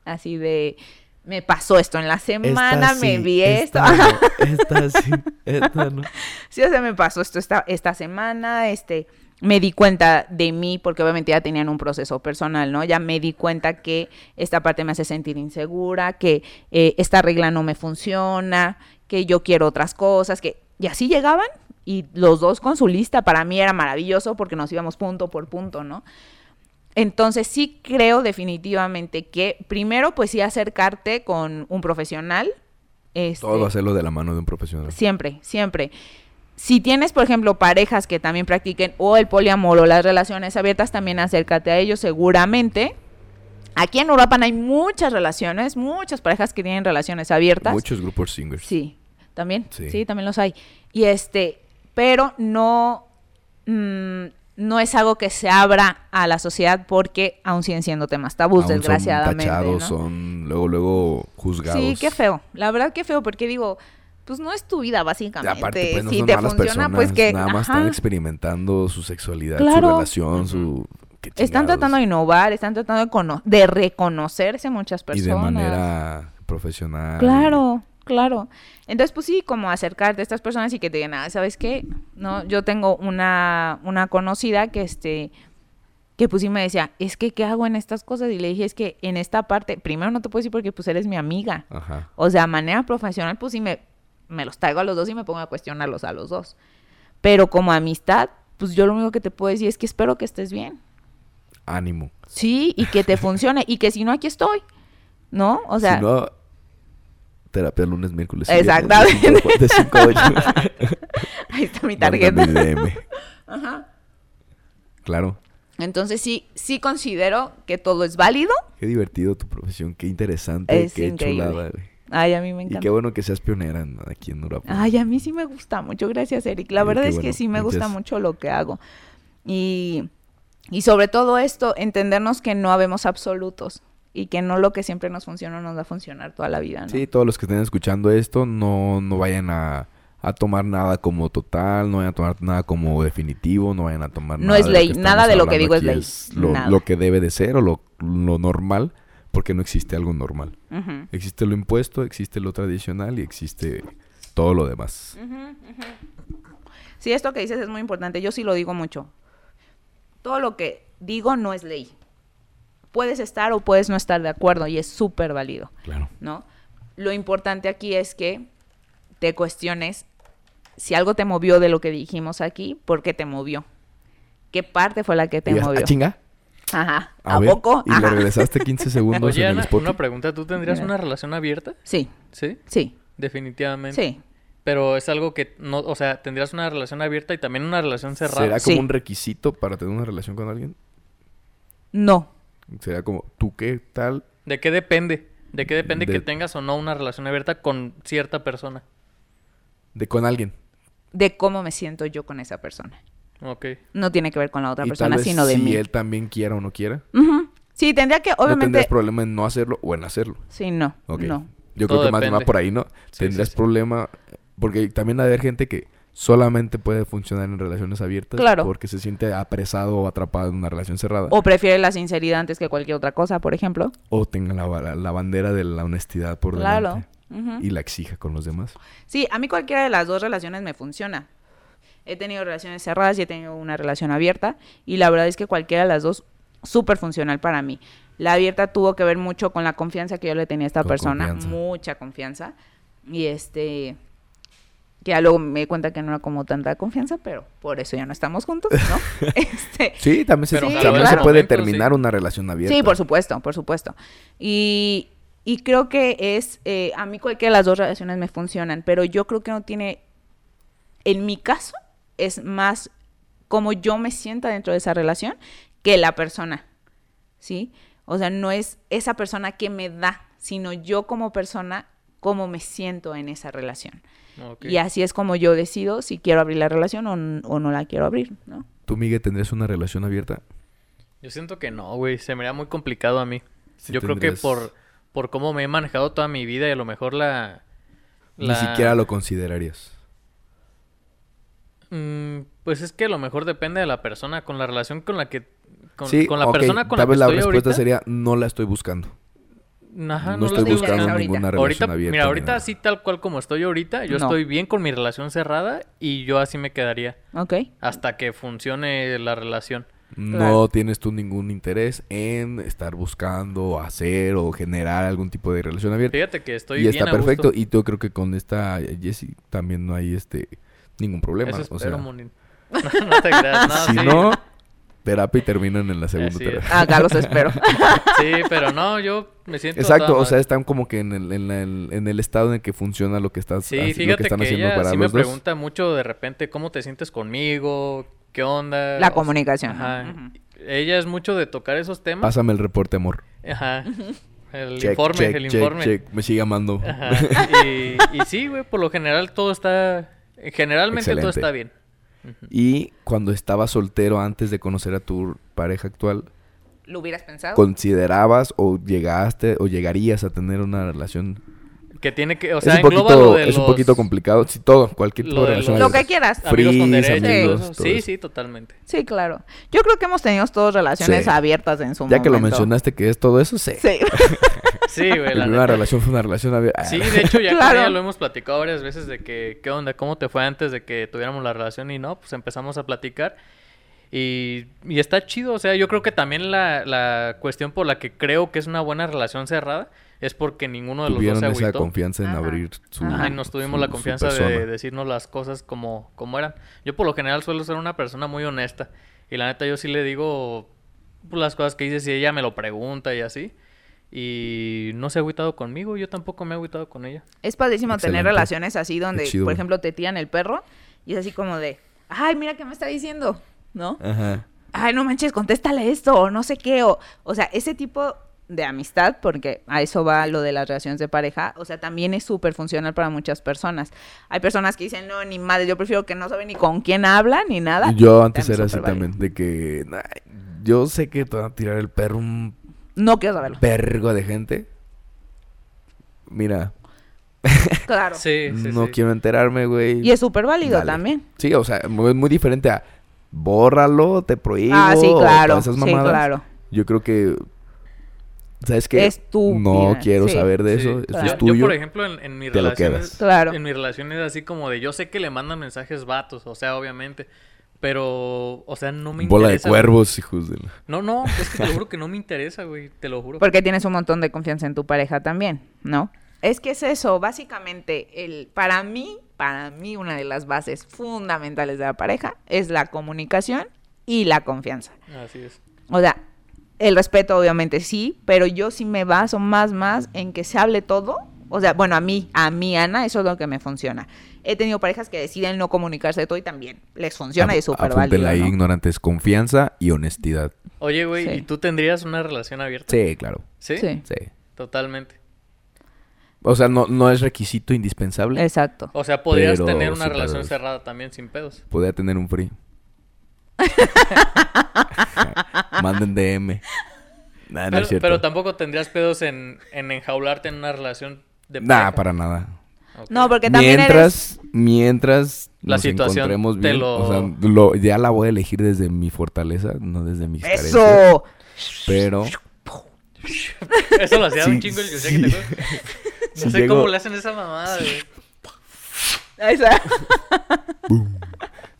así de me pasó esto en la semana, Esta me sí, vi esto. esta no, esta sí, esta no. Sí, o sea, me pasó esto esta, esta semana, este, me di cuenta de mí, porque obviamente ya tenían un proceso personal, ¿no? Ya me di cuenta que esta parte me hace sentir insegura, que eh, esta regla no me funciona, que yo quiero otras cosas, que... Y así llegaban, y los dos con su lista, para mí era maravilloso porque nos íbamos punto por punto, ¿no? Entonces sí creo definitivamente que primero pues sí acercarte con un profesional. este, Todo hacerlo de la mano de un profesional. Siempre, siempre. Si tienes, por ejemplo, parejas que también practiquen o el poliamor o las relaciones abiertas, también acércate a ellos seguramente. Aquí en Uruapan hay muchas relaciones, muchas parejas que tienen relaciones abiertas. Muchos grupos singers. Sí, también. Sí. Sí. también los hay. Y este, pero no, mm, no es algo que se abra a la sociedad porque aún siguen siendo temas tabús, Aún desgraciadamente. Son tachados, ¿no? son luego, luego juzgados. Sí, qué feo. La verdad, qué feo, porque digo, pues no es tu vida, básicamente. Aparte, pues no si te funciona, personas. pues que. Nada más ajá. están experimentando su sexualidad, su relación, su. Están tratando de innovar, están tratando de, de reconocerse muchas Y personas. de manera profesional. Claro, claro. Entonces, pues sí, como acercarte a estas personas y que te digan, ah, ¿sabes qué? No, yo tengo una, una conocida que este que pues sí me decía, es que ¿qué hago en estas cosas? Y le dije, es que en esta parte, primero no te puedo decir porque pues eres mi amiga. Ajá. O sea, manera profesional, pues sí me, me los traigo a los dos y me pongo a cuestionarlos a los dos. Pero como amistad, pues yo lo único que te puedo decir es que espero que estés bien. Ánimo. Sí, y que te funcione. y que si no, aquí estoy. ¿No? O sea, si no, terapia lunes, miércoles. y Exactamente. viernes, De 5 a 8. ahí está mi tarjeta. DM. Claro. Entonces sí, sí considero que todo es válido. Qué divertido tu profesión. Qué interesante. Es qué increíble. chulada. güey. Ay, a mí me Y encanta. qué bueno que seas pionera aquí en Uruapan. Ay, a mí sí me gusta mucho. Gracias, Eric. La Sí, verdad es que sí me gusta Muchas- mucho lo que hago. Y, y sobre todo esto, entendernos que no habemos absolutos y que no lo que siempre nos funciona nos va a funcionar toda la vida, ¿no? Sí, todos los que estén escuchando esto, no, no vayan a, a tomar nada como total, no vayan a tomar nada como definitivo, no vayan a tomar No nada es de lo ley, nada de lo que digo es ley, lo, nada. lo que debe de ser o lo, lo normal, porque no existe algo normal. Existe lo impuesto, existe lo tradicional y existe todo lo demás. Sí, esto que dices es muy importante. Yo sí lo digo mucho. Todo lo que digo no es ley. Puedes estar o puedes no estar de acuerdo y es súper válido, Claro. ¿no? Lo importante aquí es que te cuestiones si algo te movió de lo que dijimos aquí, ¿por qué te movió? ¿Qué parte fue la que te Y movió? "Ah, chinga. Ajá. A, ¿A, ver", poco? Y le Ajá. regresaste 15 segundos Oye, en el spot. una pregunta. ¿Tú tendrías una relación abierta? Sí, Sí, sí, definitivamente. sí. Pero es algo que no, o sea, tendrías una relación abierta y también una relación cerrada. ¿Será como Sí. un requisito para tener una relación con alguien? No. Será como, ¿tú qué tal? ¿De qué depende? ¿De qué depende De- que tengas o no una relación abierta con cierta persona? De con alguien. De cómo me siento yo con esa persona. Ok. No tiene que ver con la otra y persona, tal vez sino de si mí. él también quiera o no quiera. Sí, tendría que, No obviamente. tendrías problema en no hacerlo o en hacerlo. Sí, no. Ok. No. Yo Todo creo que más va depende. por ahí, ¿no? Sí, tendrías sí, sí. problema... Porque también ha de haber gente que solamente puede funcionar en relaciones abiertas. Claro. Porque se siente apresado o atrapado en una relación cerrada. O prefiere la sinceridad antes que cualquier otra cosa, por ejemplo. O tenga la, ba- la bandera de la honestidad por Claro. delante. Ujú. Y la exija con los demás. Sí, a mí cualquiera de las dos relaciones me funciona. He tenido relaciones cerradas y he tenido una relación abierta. Y la verdad es que cualquiera de las dos, súper funcional para mí. La abierta tuvo que ver mucho con la confianza que yo le tenía a esta Con persona. confianza. Mucha confianza. Y este. Que ya luego me di cuenta que no era como tanta confianza, pero por eso ya no estamos juntos, ¿no? este, Sí, también se, Pero Sí, también claro. se puede terminar sí. una relación abierta. Sí, por supuesto, por supuesto. Y, y creo que es, eh, a mí cualquiera de las dos relaciones me funcionan, pero yo creo que no tiene, en mi caso, es más como yo me sienta dentro de esa relación que la persona, ¿sí? O sea, no es esa persona que me da, sino yo como persona, cómo me siento en esa relación. Y así es como yo decido si quiero abrir la relación o, no la quiero abrir, ¿no? ¿Tú, Miguel, tendrías una relación abierta? Yo siento que no, güey. Se me haría muy complicado a mí. Sí Yo creo que por, por cómo me he manejado toda mi vida y a lo mejor la... Ni la- siquiera lo considerarías. Mm, pues es que a lo mejor depende de la persona, con la relación con la que... Con, sí, con la ok, persona con la tal que vez la estoy respuesta ahorita. sería no la estoy buscando. Ajá, no, la estoy buscando ninguna relación Ahorita, abierta. mira, ahorita así tal cual como estoy ahorita, yo No. estoy bien con mi relación cerrada y yo así me quedaría Ok. hasta que funcione la relación. No Claro. tienes tú ningún interés en estar buscando, hacer o generar algún tipo de relación abierta. Fíjate que estoy y bien está a perfecto. gusto. Y yo creo que con esta Jessie también no hay este ningún problema. Eso o espero, sea, Monin. No, no te creas, no, si sí. no, terapia y terminan en la segunda Así es. terapia. Acá los espero. Sí, pero no, yo me siento... Exacto, o sea, están como que en el, en, la- en el estado en el que funciona lo que estás Sí, lo que fíjate que, están haciendo ella para sí los me dos. pregunta mucho de repente cómo te sientes conmigo, qué onda. La sea, comunicación. Ella es mucho de tocar esos temas. Pásame el reporte, amor. Ajá. El Check, informe, check, el check, informe. check. Me sigue amando. Ajá. Y, y sí, güey, por lo general todo está... Generalmente todo está bien. Y cuando estabas soltero antes de conocer a tu pareja actual, ¿Lo hubieras pensado? ¿considerabas o llegaste o llegarías a tener una relación? Que tiene que... O sea, es un engloba poquito, lo de es un los- poquito complicado. Sí, todo, cualquier tipo lo de relación. los- Lo que quieras. Amigos con derechos. amigos, Sí, sí, totalmente. Sí, claro. Yo creo que hemos tenido todos relaciones Sí. abiertas en su Ya que lo momento. mencionaste que es todo eso, sí. Sí. Sí, güey, la primera relación fue una relación abierta. Sí, de hecho ya con Claro. ella lo hemos platicado varias veces de que, ¿qué onda? ¿Cómo te fue antes de que tuviéramos la relación? Y no, pues empezamos a platicar. Y, y está chido, o sea, yo creo que también la, la cuestión por la que creo que es una buena relación cerrada es porque ninguno de los dos Tuvieron se esa agüitó. confianza en Ajá. abrir su Ajá, y nos tuvimos su- la confianza de decirnos las cosas como, como eran. Yo por lo general suelo ser una persona muy honesta. Y la neta yo sí le digo pues, las cosas que dice si ella me lo pregunta y así. Y no se ha agüitado conmigo, yo tampoco me he agüitado con ella. Es padrísimo tener relaciones así donde, chido. por ejemplo, te tiran el perro y es así como de, ay, mira qué me está diciendo, ¿no? Ajá. Ay, no manches, contéstale esto o no sé qué. O, o sea, ese tipo de amistad, porque a eso va lo de las relaciones de pareja, o sea, también es súper funcional para muchas personas. Hay personas que dicen, no, ni madre, yo prefiero que no saben ni con quién habla ni nada. Yo antes También era así válido. también, de que "Ay, yo sé que te van a tirar el perro un No quiero saberlo. vergo de gente. Mira, Claro. Sí, sí, no sí. quiero enterarme, güey. Y es súper válido Dale. también. Sí, o sea, es muy diferente a bórralo, te prohíbo. ah, sí, claro. esas Sí, mamadas. claro. Yo creo que ¿sabes qué? Es tu No quiero sí. saber de Sí. eso, eso claro. es Yo, tuyo. yo, por ejemplo, en, en mi relación Claro. En mi relación es así como de, yo sé que le mandan mensajes vatos, o sea, obviamente. Pero, o sea, no me Bola de interesa. cuervos, hijos de la... No, no, es que te lo juro que no me interesa, güey, te lo juro. Porque tienes un montón de confianza en tu pareja también, ¿no? Es que es eso, básicamente, el, para mí, para mí una de las bases fundamentales de la pareja es la comunicación y la confianza. Así es. O sea, el respeto obviamente sí, pero yo sí me baso más, más en que se hable todo. O sea, bueno, a mí, a mí, Ana, eso es lo que me funciona. He tenido parejas que deciden no comunicarse de todo y también les funciona y es súper válido, ahí, ¿no? ignorantes. Confianza y honestidad. Oye, güey, Sí. ¿y tú tendrías una relación abierta? Sí, claro. ¿Sí? Sí, Sí. Totalmente. O sea, no, no es requisito indispensable. exacto. O sea, podrías Pero tener una sí, relación pero- cerrada también sin pedos. Podría tener un free. Manden DM. Nah, no pero, es cierto. pero tampoco tendrías pedos en, en enjaularte en una relación de Nah, pareja. para nada. No, porque también eres... Mientras, mientras La nos situación encontremos te bien, lo- o sea, lo- ya la voy a elegir desde mi fortaleza, no desde mis carencias. ¡Eso! Pero Eso lo hacía Sí, un chingo el que sí. te acuerdas? No Si sé llego- cómo le hacen esa mamada, güey. Esa.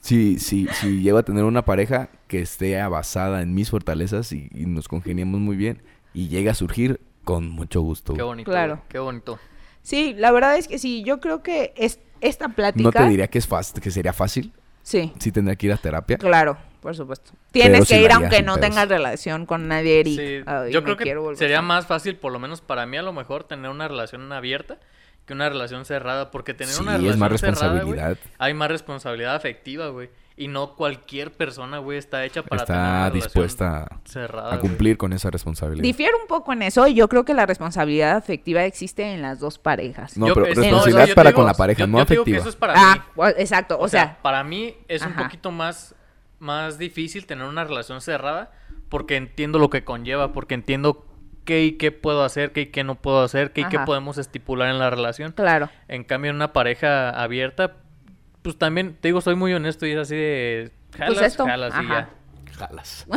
si, si, si llego a tener una pareja que esté basada en mis fortalezas y, y nos congeniamos muy bien y llega a surgir, con mucho gusto. Qué bonito. Claro. Qué bonito. Sí, la verdad es que sí, yo creo que es, esta plática... No te diría que es fácil, que sería fácil. Sí, Sí tendría que ir a terapia. claro, por supuesto. Tienes que ir aunque no pedos. tengas relación con nadie, Eric. Sí, Ay, yo creo que quiero volver sería más fácil, por lo menos para mí, a lo mejor, tener una relación abierta que una relación cerrada. Porque tener Sí, una es relación más cerrada, güey, responsabilidad. hay más responsabilidad afectiva, güey. Y no cualquier persona, güey, está hecha para tener una Está dispuesta cerrada, a güey. cumplir con esa responsabilidad. Difiero un poco en eso y yo creo que la responsabilidad afectiva existe en las dos parejas. No, Yo- pero es- responsabilidad para digo- con la pareja, yo- no yo digo que afectiva. eso es para ah, mí. exacto. O, sea, para mí es un poquito más, más difícil tener una relación cerrada porque entiendo lo que conlleva, porque entiendo qué y qué puedo hacer, qué y qué no puedo hacer, qué y qué podemos estipular en la relación. Claro. En cambio, en una pareja abierta, pues también, te digo, soy muy honesto y es así de... Jalas, Pues esto, jalas y ajá. ya. Jalas.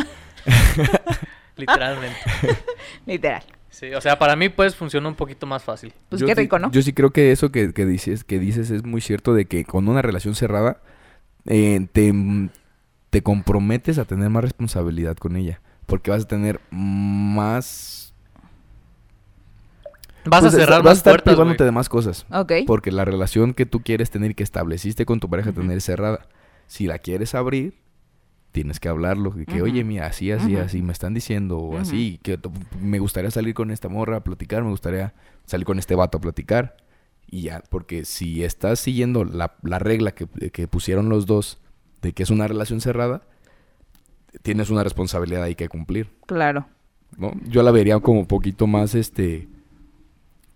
Literalmente. Literal. Sí, o sea, para mí pues funciona un poquito más fácil. Pues Yo qué rico, ¿no? Yo sí creo que eso que, que dices, que dices es muy cierto de que con una relación cerrada eh, te, te comprometes a tener más responsabilidad con ella. Porque vas a tener más... Vas pues, a cerrar vas a estar puertas, privándote de más cosas. Ok. Porque la relación que tú quieres tener que estableciste con tu pareja Ujú. tener cerrada. Si la quieres abrir, tienes que hablarlo. Que, oye, mira, así, así, así me están diciendo. O así, que me gustaría salir con esta morra a platicar. Me gustaría salir con este vato a platicar. Y ya, porque si estás siguiendo la, la regla que, que pusieron los dos de que es una relación cerrada, tienes una responsabilidad ahí que cumplir. Claro. ¿no? Yo la vería como un poquito más, este...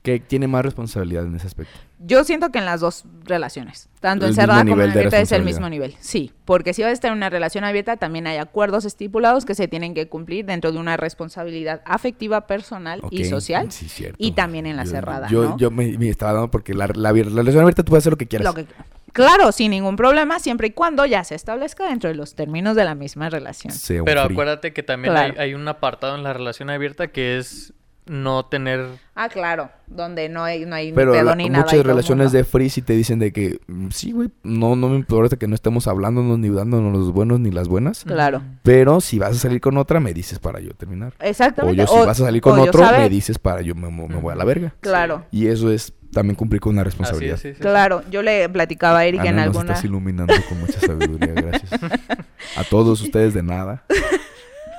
Que tiene más responsabilidad en ese aspecto. Yo siento que en las dos relaciones, tanto El encerrada como en abierta, es el mismo nivel. Sí, porque si vas a estar en una relación abierta, también hay acuerdos estipulados que se tienen que cumplir dentro de una responsabilidad afectiva, personal y social. sí, cierto. y también en la Yo- cerrada, Yo, ¿no? yo me, me estaba dando porque la, la, la relación abierta tú puedes hacer lo que quieras. Lo que- claro, sin ningún problema, siempre y cuando ya se establezca dentro de los términos de la misma relación. Pero acuérdate que también Claro. hay, hay un apartado en la relación abierta que es no tener... Ah, claro, donde no hay, no hay Pero ni pedo la- ni nada. muchas relaciones de free sí te dicen de que mm, sí, güey, no, no me importa que no estemos hablándonos ni dándonos los buenos ni las buenas. Claro. Pero si vas a salir con otra, me dices para yo terminar. O Exactamente. yo si vas a salir con o otro, me dices para yo me, me voy a la verga. Claro. Y eso es también cumplir con una Así responsabilidad. es, sí, sí, sí. Claro, yo le platicaba a Erika en Ana, nos alguna... estás iluminando con mucha sabiduría, gracias. A todos ustedes de nada.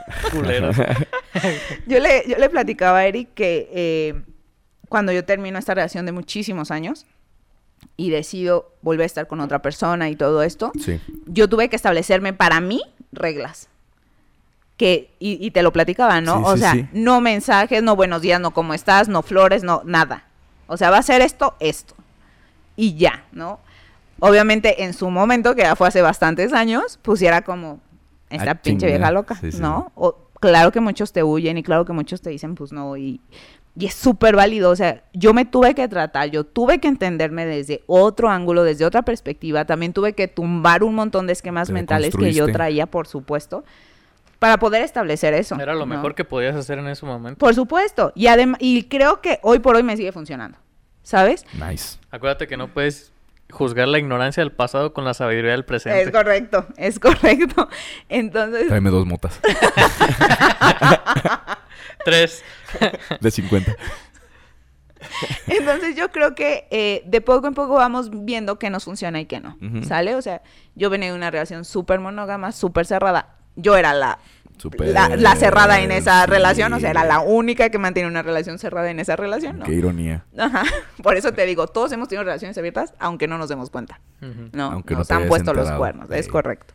Culeros. Yo le, yo le platicaba a Eric que eh, cuando yo termino esta relación de muchísimos años y decido volver a estar con otra persona y todo esto, Sí. yo tuve que establecerme para mí reglas. Que, y, y te lo platicaba, ¿no? Sí, o sí, sea, sí. no mensajes, no buenos días, no cómo estás, no flores, no nada. O sea, va a ser esto, esto. Y ya, ¿no? Obviamente en su momento, que ya fue hace bastantes años, pusiera como esta Ah, pinche vieja loca, Sí, sí, ¿no? O, claro que muchos te huyen y claro que muchos te dicen, pues no, y, y es súper válido. O sea, yo me tuve que tratar, yo tuve que entenderme desde otro ángulo, desde otra perspectiva. También tuve que tumbar un montón de esquemas Te mentales que yo traía, por supuesto, para poder establecer eso. Era lo ¿no? mejor que podías hacer en ese momento. Por supuesto. Y además, y creo que hoy por hoy me sigue funcionando. ¿Sabes? Nice. Acuérdate que no puedes juzgar la ignorancia del pasado con la sabiduría del presente. Es correcto, es correcto. Entonces, Tráeme dos motas. Tres. De 50. Entonces yo creo que eh, de poco en poco vamos viendo qué nos funciona y qué no. ¿sale? O sea, yo venía de una relación súper monógama, súper cerrada. Yo era la, La, la cerrada en esa sí. relación, o sea, era la única que mantenía una relación cerrada en esa relación, ¿no? Qué ironía. Ajá. Por eso te digo, todos hemos tenido relaciones abiertas, aunque no nos demos cuenta. No, Aunque no nos te han puesto los cuernos, es correcto.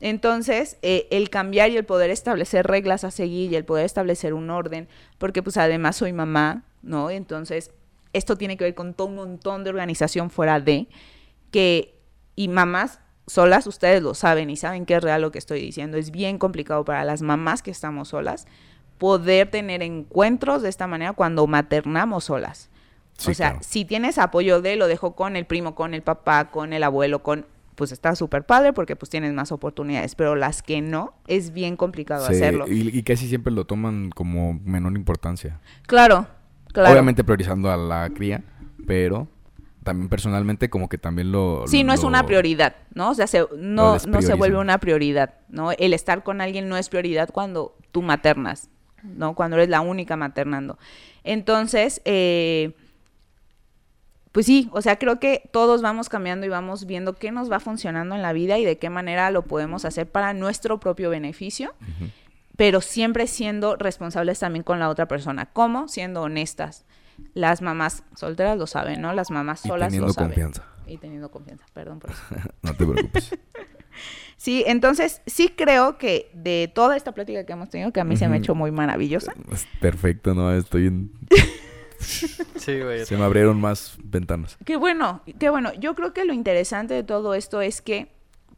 Entonces, eh, el cambiar y el poder establecer reglas a seguir y el poder establecer un orden, porque pues además soy mamá, ¿no? Entonces, esto tiene que ver con todo un montón de organización fuera de que, y mamás solas, ustedes lo saben y saben que es real lo que estoy diciendo, es bien complicado para las mamás que estamos solas poder tener encuentros de esta manera cuando maternamos solas. Sí, o sea, claro. si tienes apoyo de, lo dejo con el primo, con el papá, con el abuelo, con, pues está súper padre porque pues tienes más oportunidades, pero las que no, es bien complicado Sí, hacerlo. y, y casi siempre lo toman como menor importancia. Claro, claro. Obviamente priorizando a la cría, pero también personalmente como que también lo... Sí, no es una prioridad, ¿no? O sea, se- no, no se vuelve una prioridad, ¿no? El estar con alguien no es prioridad cuando tú maternas, ¿no? Cuando eres la única maternando. Entonces, eh, pues sí, o sea, creo que todos vamos cambiando y vamos viendo qué nos va funcionando en la vida y de qué manera lo podemos hacer para nuestro propio beneficio, pero siempre siendo responsables también con la otra persona. ¿Cómo? Siendo honestas. Las mamás solteras lo saben, ¿no? Las mamás solas teniendo lo saben. confianza. Y teniendo confianza, perdón por eso. No te preocupes. Sí, entonces sí creo que de toda esta plática que hemos tenido, que a mí se me ha hecho muy maravillosa. Es perfecto, ¿no? Estoy en... Sí, güey. Se me abrieron más ventanas. Qué bueno, qué bueno. Yo creo que lo interesante de todo esto es que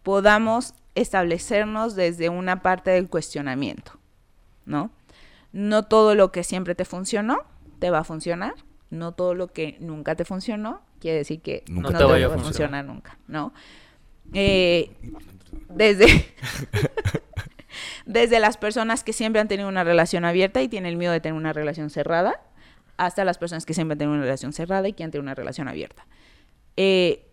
podamos establecernos desde una parte del cuestionamiento, ¿no? No todo lo que siempre te funcionó te va a funcionar. No todo lo que nunca te funcionó quiere decir que Nunca no te te, vaya a va a funcionar. nunca, ¿no? Eh, desde, desde las personas que siempre han tenido una relación abierta y tienen el miedo de tener una relación cerrada, hasta las personas que siempre han tenido una relación cerrada y quieren tener una relación abierta. Eh,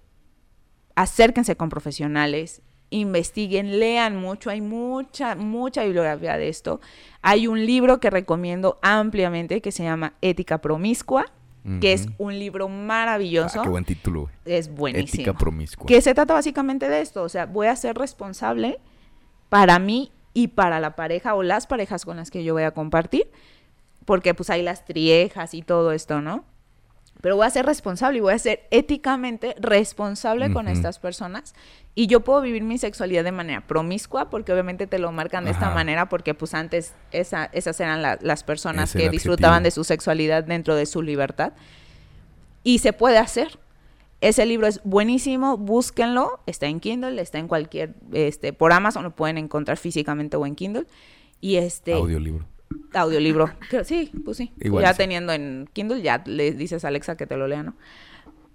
acérquense con profesionales, investiguen, lean mucho, hay mucha, mucha bibliografía de esto. Hay un libro que recomiendo ampliamente que se llama Ética Promiscua, que es un libro maravilloso. Ah, qué buen título. Es buenísimo. Ética promiscua. Que se trata básicamente de esto, o sea, voy a ser responsable para mí y para la pareja o las parejas con las que yo voy a compartir, porque pues hay las triejas y todo esto, ¿no? Pero voy a ser responsable y voy a ser éticamente responsable con estas personas y yo puedo vivir mi sexualidad de manera promiscua, porque obviamente te lo marcan de esta manera, porque pues antes esa, esas eran la- las personas que disfrutaban de su sexualidad dentro de su libertad. Y se puede hacer. Ese libro es buenísimo, búsquenlo, está en Kindle, está en cualquier, este, por Amazon lo pueden encontrar físicamente o en Kindle. Y este Audiolibro. Audiolibro, sí, pues sí. Igual ya sí. teniendo en Kindle, ya le dices a Alexa que te lo lea, ¿no?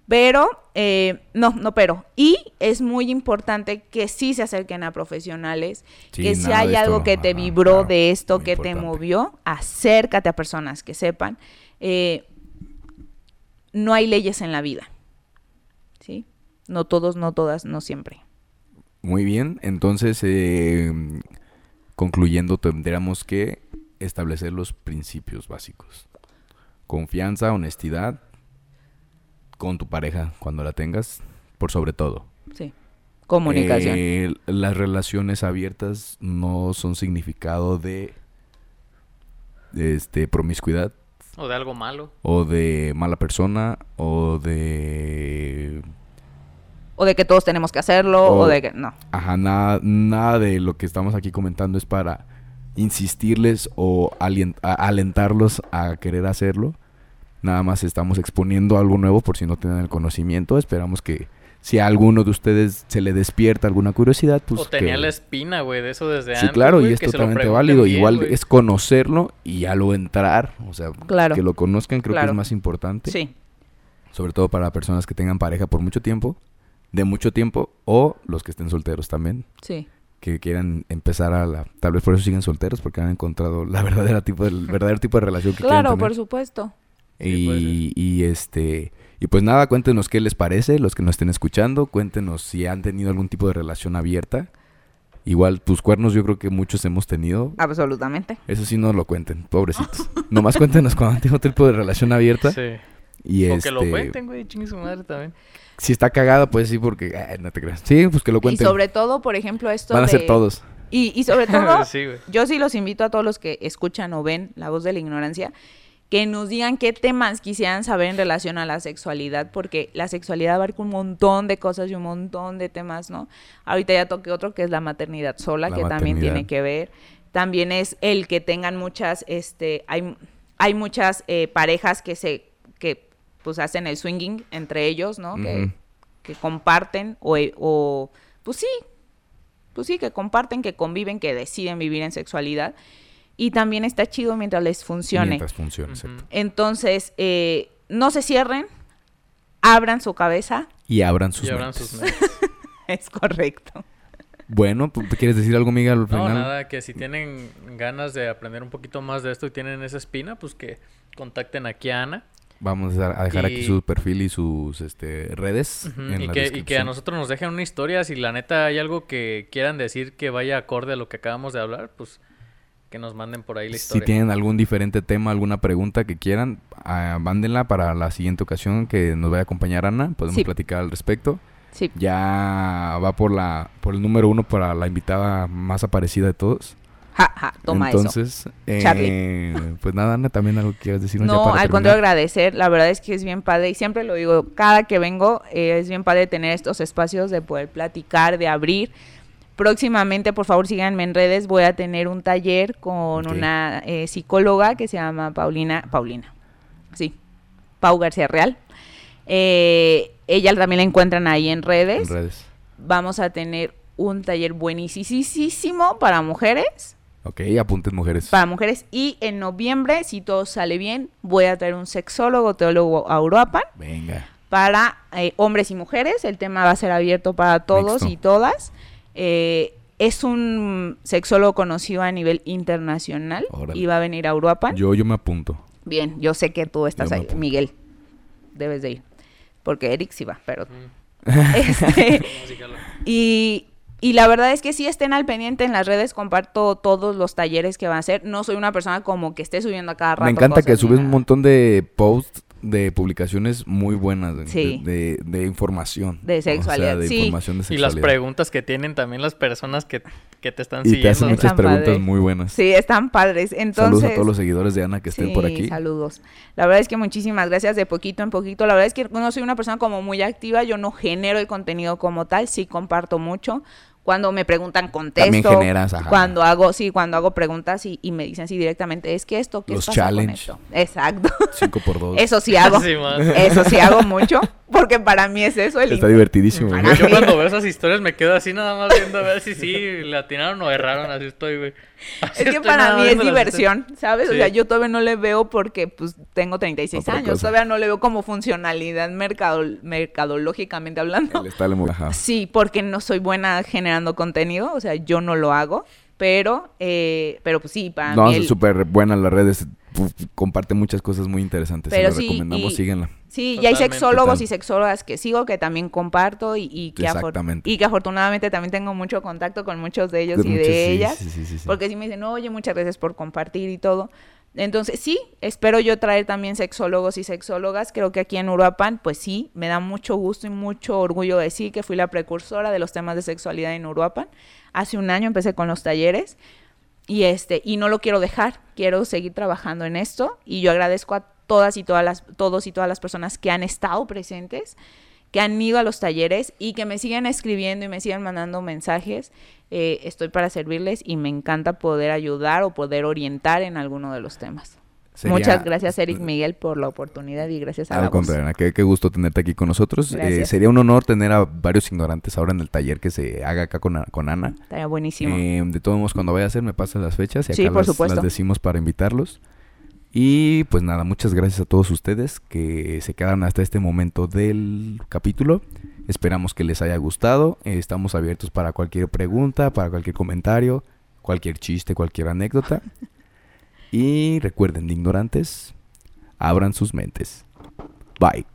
Pero, eh, no, no, pero. Y es muy importante que sí se acerquen a profesionales, Sí, que si hay algo que te ajá, vibró claro, de esto, que te movió, acércate a personas que sepan. Eh, no hay leyes en la vida, ¿sí? No todos, no todas, no siempre. Muy bien, entonces, eh, concluyendo, tendríamos que establecer los principios básicos. Confianza, honestidad con tu pareja cuando la tengas, por sobre todo. Sí. Comunicación. Eh, las relaciones abiertas no son significado de, de, este promiscuidad O de algo malo. o de mala persona o de o de que todos tenemos que hacerlo, o, o- de que. No. Ajá, nada, nada de lo que estamos aquí comentando es para insistirles o alentarlos a querer hacerlo. Nada más estamos exponiendo algo nuevo por si no tienen el conocimiento. Esperamos que si a alguno de ustedes se le despierta alguna curiosidad, pues o tenía que- la espina, güey, de eso desde Sí, antes. claro, güey, y es totalmente válido. bien, Igual es conocerlo y a lo entrar, o sea, Claro. que lo conozcan creo que es más importante. Sí. Sobre todo para personas que tengan pareja por mucho tiempo, de mucho tiempo, o los que estén solteros también. Sí. Que quieran empezar a la... Tal vez por eso siguen solteros, porque han encontrado la verdadera tipo de, el verdadero tipo de relación que Claro, quieren por supuesto. Sí, y, y este... Y pues nada, cuéntenos qué les parece, los que nos estén escuchando. Cuéntenos si han tenido algún tipo de relación abierta. Igual, tus cuernos yo creo que muchos hemos tenido. Absolutamente. Eso sí no lo cuenten, pobrecitos. Nomás cuéntenos cuando han tenido otro tipo de relación abierta. Sí. Y O este... que lo cuenten, güey, chingue su madre también. Si está cagada, pues sí, porque... ay, no te creas. Sí, pues que lo Y cuenten. sobre todo, por ejemplo, esto Van a de... ser todos. Y, y sobre todo, sí, yo sí los invito a todos los que escuchan o ven La Voz de la Ignorancia, que nos digan qué temas quisieran saber en relación a la sexualidad, porque la sexualidad abarca un montón de cosas y un montón de temas, ¿no? Ahorita ya toqué otro que es la maternidad sola, La que también tiene que ver. También es el que tengan muchas, este, hay, hay muchas eh, parejas que se, que pues hacen el swinging entre ellos, ¿no? Que, comparten o, o, pues sí, pues sí, que comparten, que conviven, que deciden vivir en sexualidad. Y también está chido mientras les funcione. Mientras funcione, exacto. Entonces, eh, no se cierren, abran su cabeza. Y abran sus Y abran mentes. sus mentes. Es correcto. Bueno, pues, ¿quieres decir algo, Miguel, al No, final? nada, que si tienen ganas de aprender un poquito más de esto y tienen esa espina, pues que contacten aquí a Ana. Vamos a a dejar aquí su perfil y sus este, redes en y, la que, y que a nosotros nos dejen una historia. Si la neta hay algo que quieran decir que vaya acorde a lo que acabamos de hablar, pues que nos manden por ahí la Si historia. tienen algún diferente tema, alguna pregunta que quieran, ah, mándenla para la siguiente ocasión que nos vaya a acompañar Ana. Podemos Sí. platicar al respecto. Sí. Ya va por la por el número uno para la invitada más aparecida de todos. Ja, ja, toma eso. Entonces, eh, Charlie. pues nada, Ana, también algo que quieras decirnos ya No, para al contrario, agradecer. La verdad es que es bien padre. Y siempre lo digo, cada que vengo, eh, es bien padre tener estos espacios de poder platicar, de abrir. Próximamente, por favor, síganme en redes. Voy a tener un taller con una eh, psicóloga que se llama Paulina. Paulina. Sí. Pau García Real. Eh, ella también la encuentran ahí en redes. En redes. Vamos a tener un taller buenísimo para mujeres. Ok, apunten mujeres. para mujeres. Y en noviembre, si todo sale bien, voy a traer un sexólogo, teólogo a Uruapan Venga. para eh, hombres y mujeres. El tema va a ser abierto para todos Mixto. y todas. Eh, es un sexólogo conocido a nivel internacional Órale. y va a venir a Uruapan. Yo, yo me apunto. Bien, yo sé que tú estás ahí. apunto. Miguel, debes de ir. Porque Eric sí va, pero... Mm. Este, y, y la verdad es que sí estén al pendiente en las redes, comparto todos los talleres que van a hacer. No soy una persona como que esté subiendo a cada rato. Me encanta que subes un montón de posts de publicaciones muy buenas de, Sí. de, de información. De O sea, sexualidad, de sí. información de Y las preguntas que tienen también las personas que, que te están Y te siguiendo. hacen ¿no? muchas Están preguntas muy buenas. Sí, están padres. Entonces, Saludos a todos los seguidores de Ana que estén por aquí. Saludos. La verdad es que muchísimas gracias de poquito en poquito. La verdad es que no soy una persona como muy activa, yo no genero el contenido como tal, sí comparto mucho. Cuando me preguntan contesto. También generas, ajá. Cuando hago, sí, cuando hago preguntas y, y me dicen así directamente, es que esto, ¿qué Los pasa con challenge. esto? Exacto. 5 por 2 Eso sí hago. Sí. Eso sí hago mucho, porque para mí es eso el Está divertidísimo. Para ¿no? mí- Yo cuando veo esas historias me quedo así nada más viendo a ver si sí le atinaron o erraron. Así estoy, güey. Así Es que para mí es diversión, ¿sabes? O sea, yo todavía no le veo porque pues tengo 36 Otra años, cosa. todavía no le veo como funcionalidad mercado, mercadológicamente hablando. El. Sí, porque no soy buena generando contenido, o sea, yo no lo hago, pero, eh, pero pues sí, para No, mí es el- súper buena las redes. Comparte muchas cosas muy interesantes. Pero Se sí, recomendamos, y- síguenla. Sí, y hay sexólogos Total. y sexólogas que sigo, que también comparto y, y que, y que afortunadamente también tengo mucho contacto con muchos de ellos Con y muchos- de sí, ellas. sí, sí, sí, sí. Porque sí me dicen, oye, muchas gracias por compartir y todo. Entonces, sí, espero yo traer también sexólogos y sexólogas. Creo que aquí en Uruapan, pues sí, me da mucho gusto y mucho orgullo decir que fui la precursora de los temas de sexualidad en Uruapan. Hace un año empecé con los talleres y este y no lo quiero dejar. Quiero seguir trabajando en esto y yo agradezco a todas y todas las todos y todas las personas que han estado presentes que han ido a los talleres y que me siguen escribiendo y me siguen mandando mensajes. Eh, estoy para servirles y me encanta poder ayudar o poder orientar en alguno de los temas. Sería- Muchas gracias, Eric Miguel, por la oportunidad y gracias a Al contrario, Ana, qué, qué gusto tenerte aquí con nosotros. Eh, sería un honor tener a varios ignorantes ahora en el taller que se haga acá con, con Ana. Estaría buenísimo. Eh, de todos modos, cuando vaya a ser, me pasas las fechas y acá Sí, por las, supuesto. las decimos para invitarlos. Y pues nada, muchas gracias a todos ustedes que se quedaron hasta este momento del capítulo. Esperamos que les haya gustado. Eh, estamos abiertos para cualquier pregunta, para cualquier comentario, cualquier chiste, cualquier anécdota. Y recuerden, de ignorantes, abran sus mentes. Bye.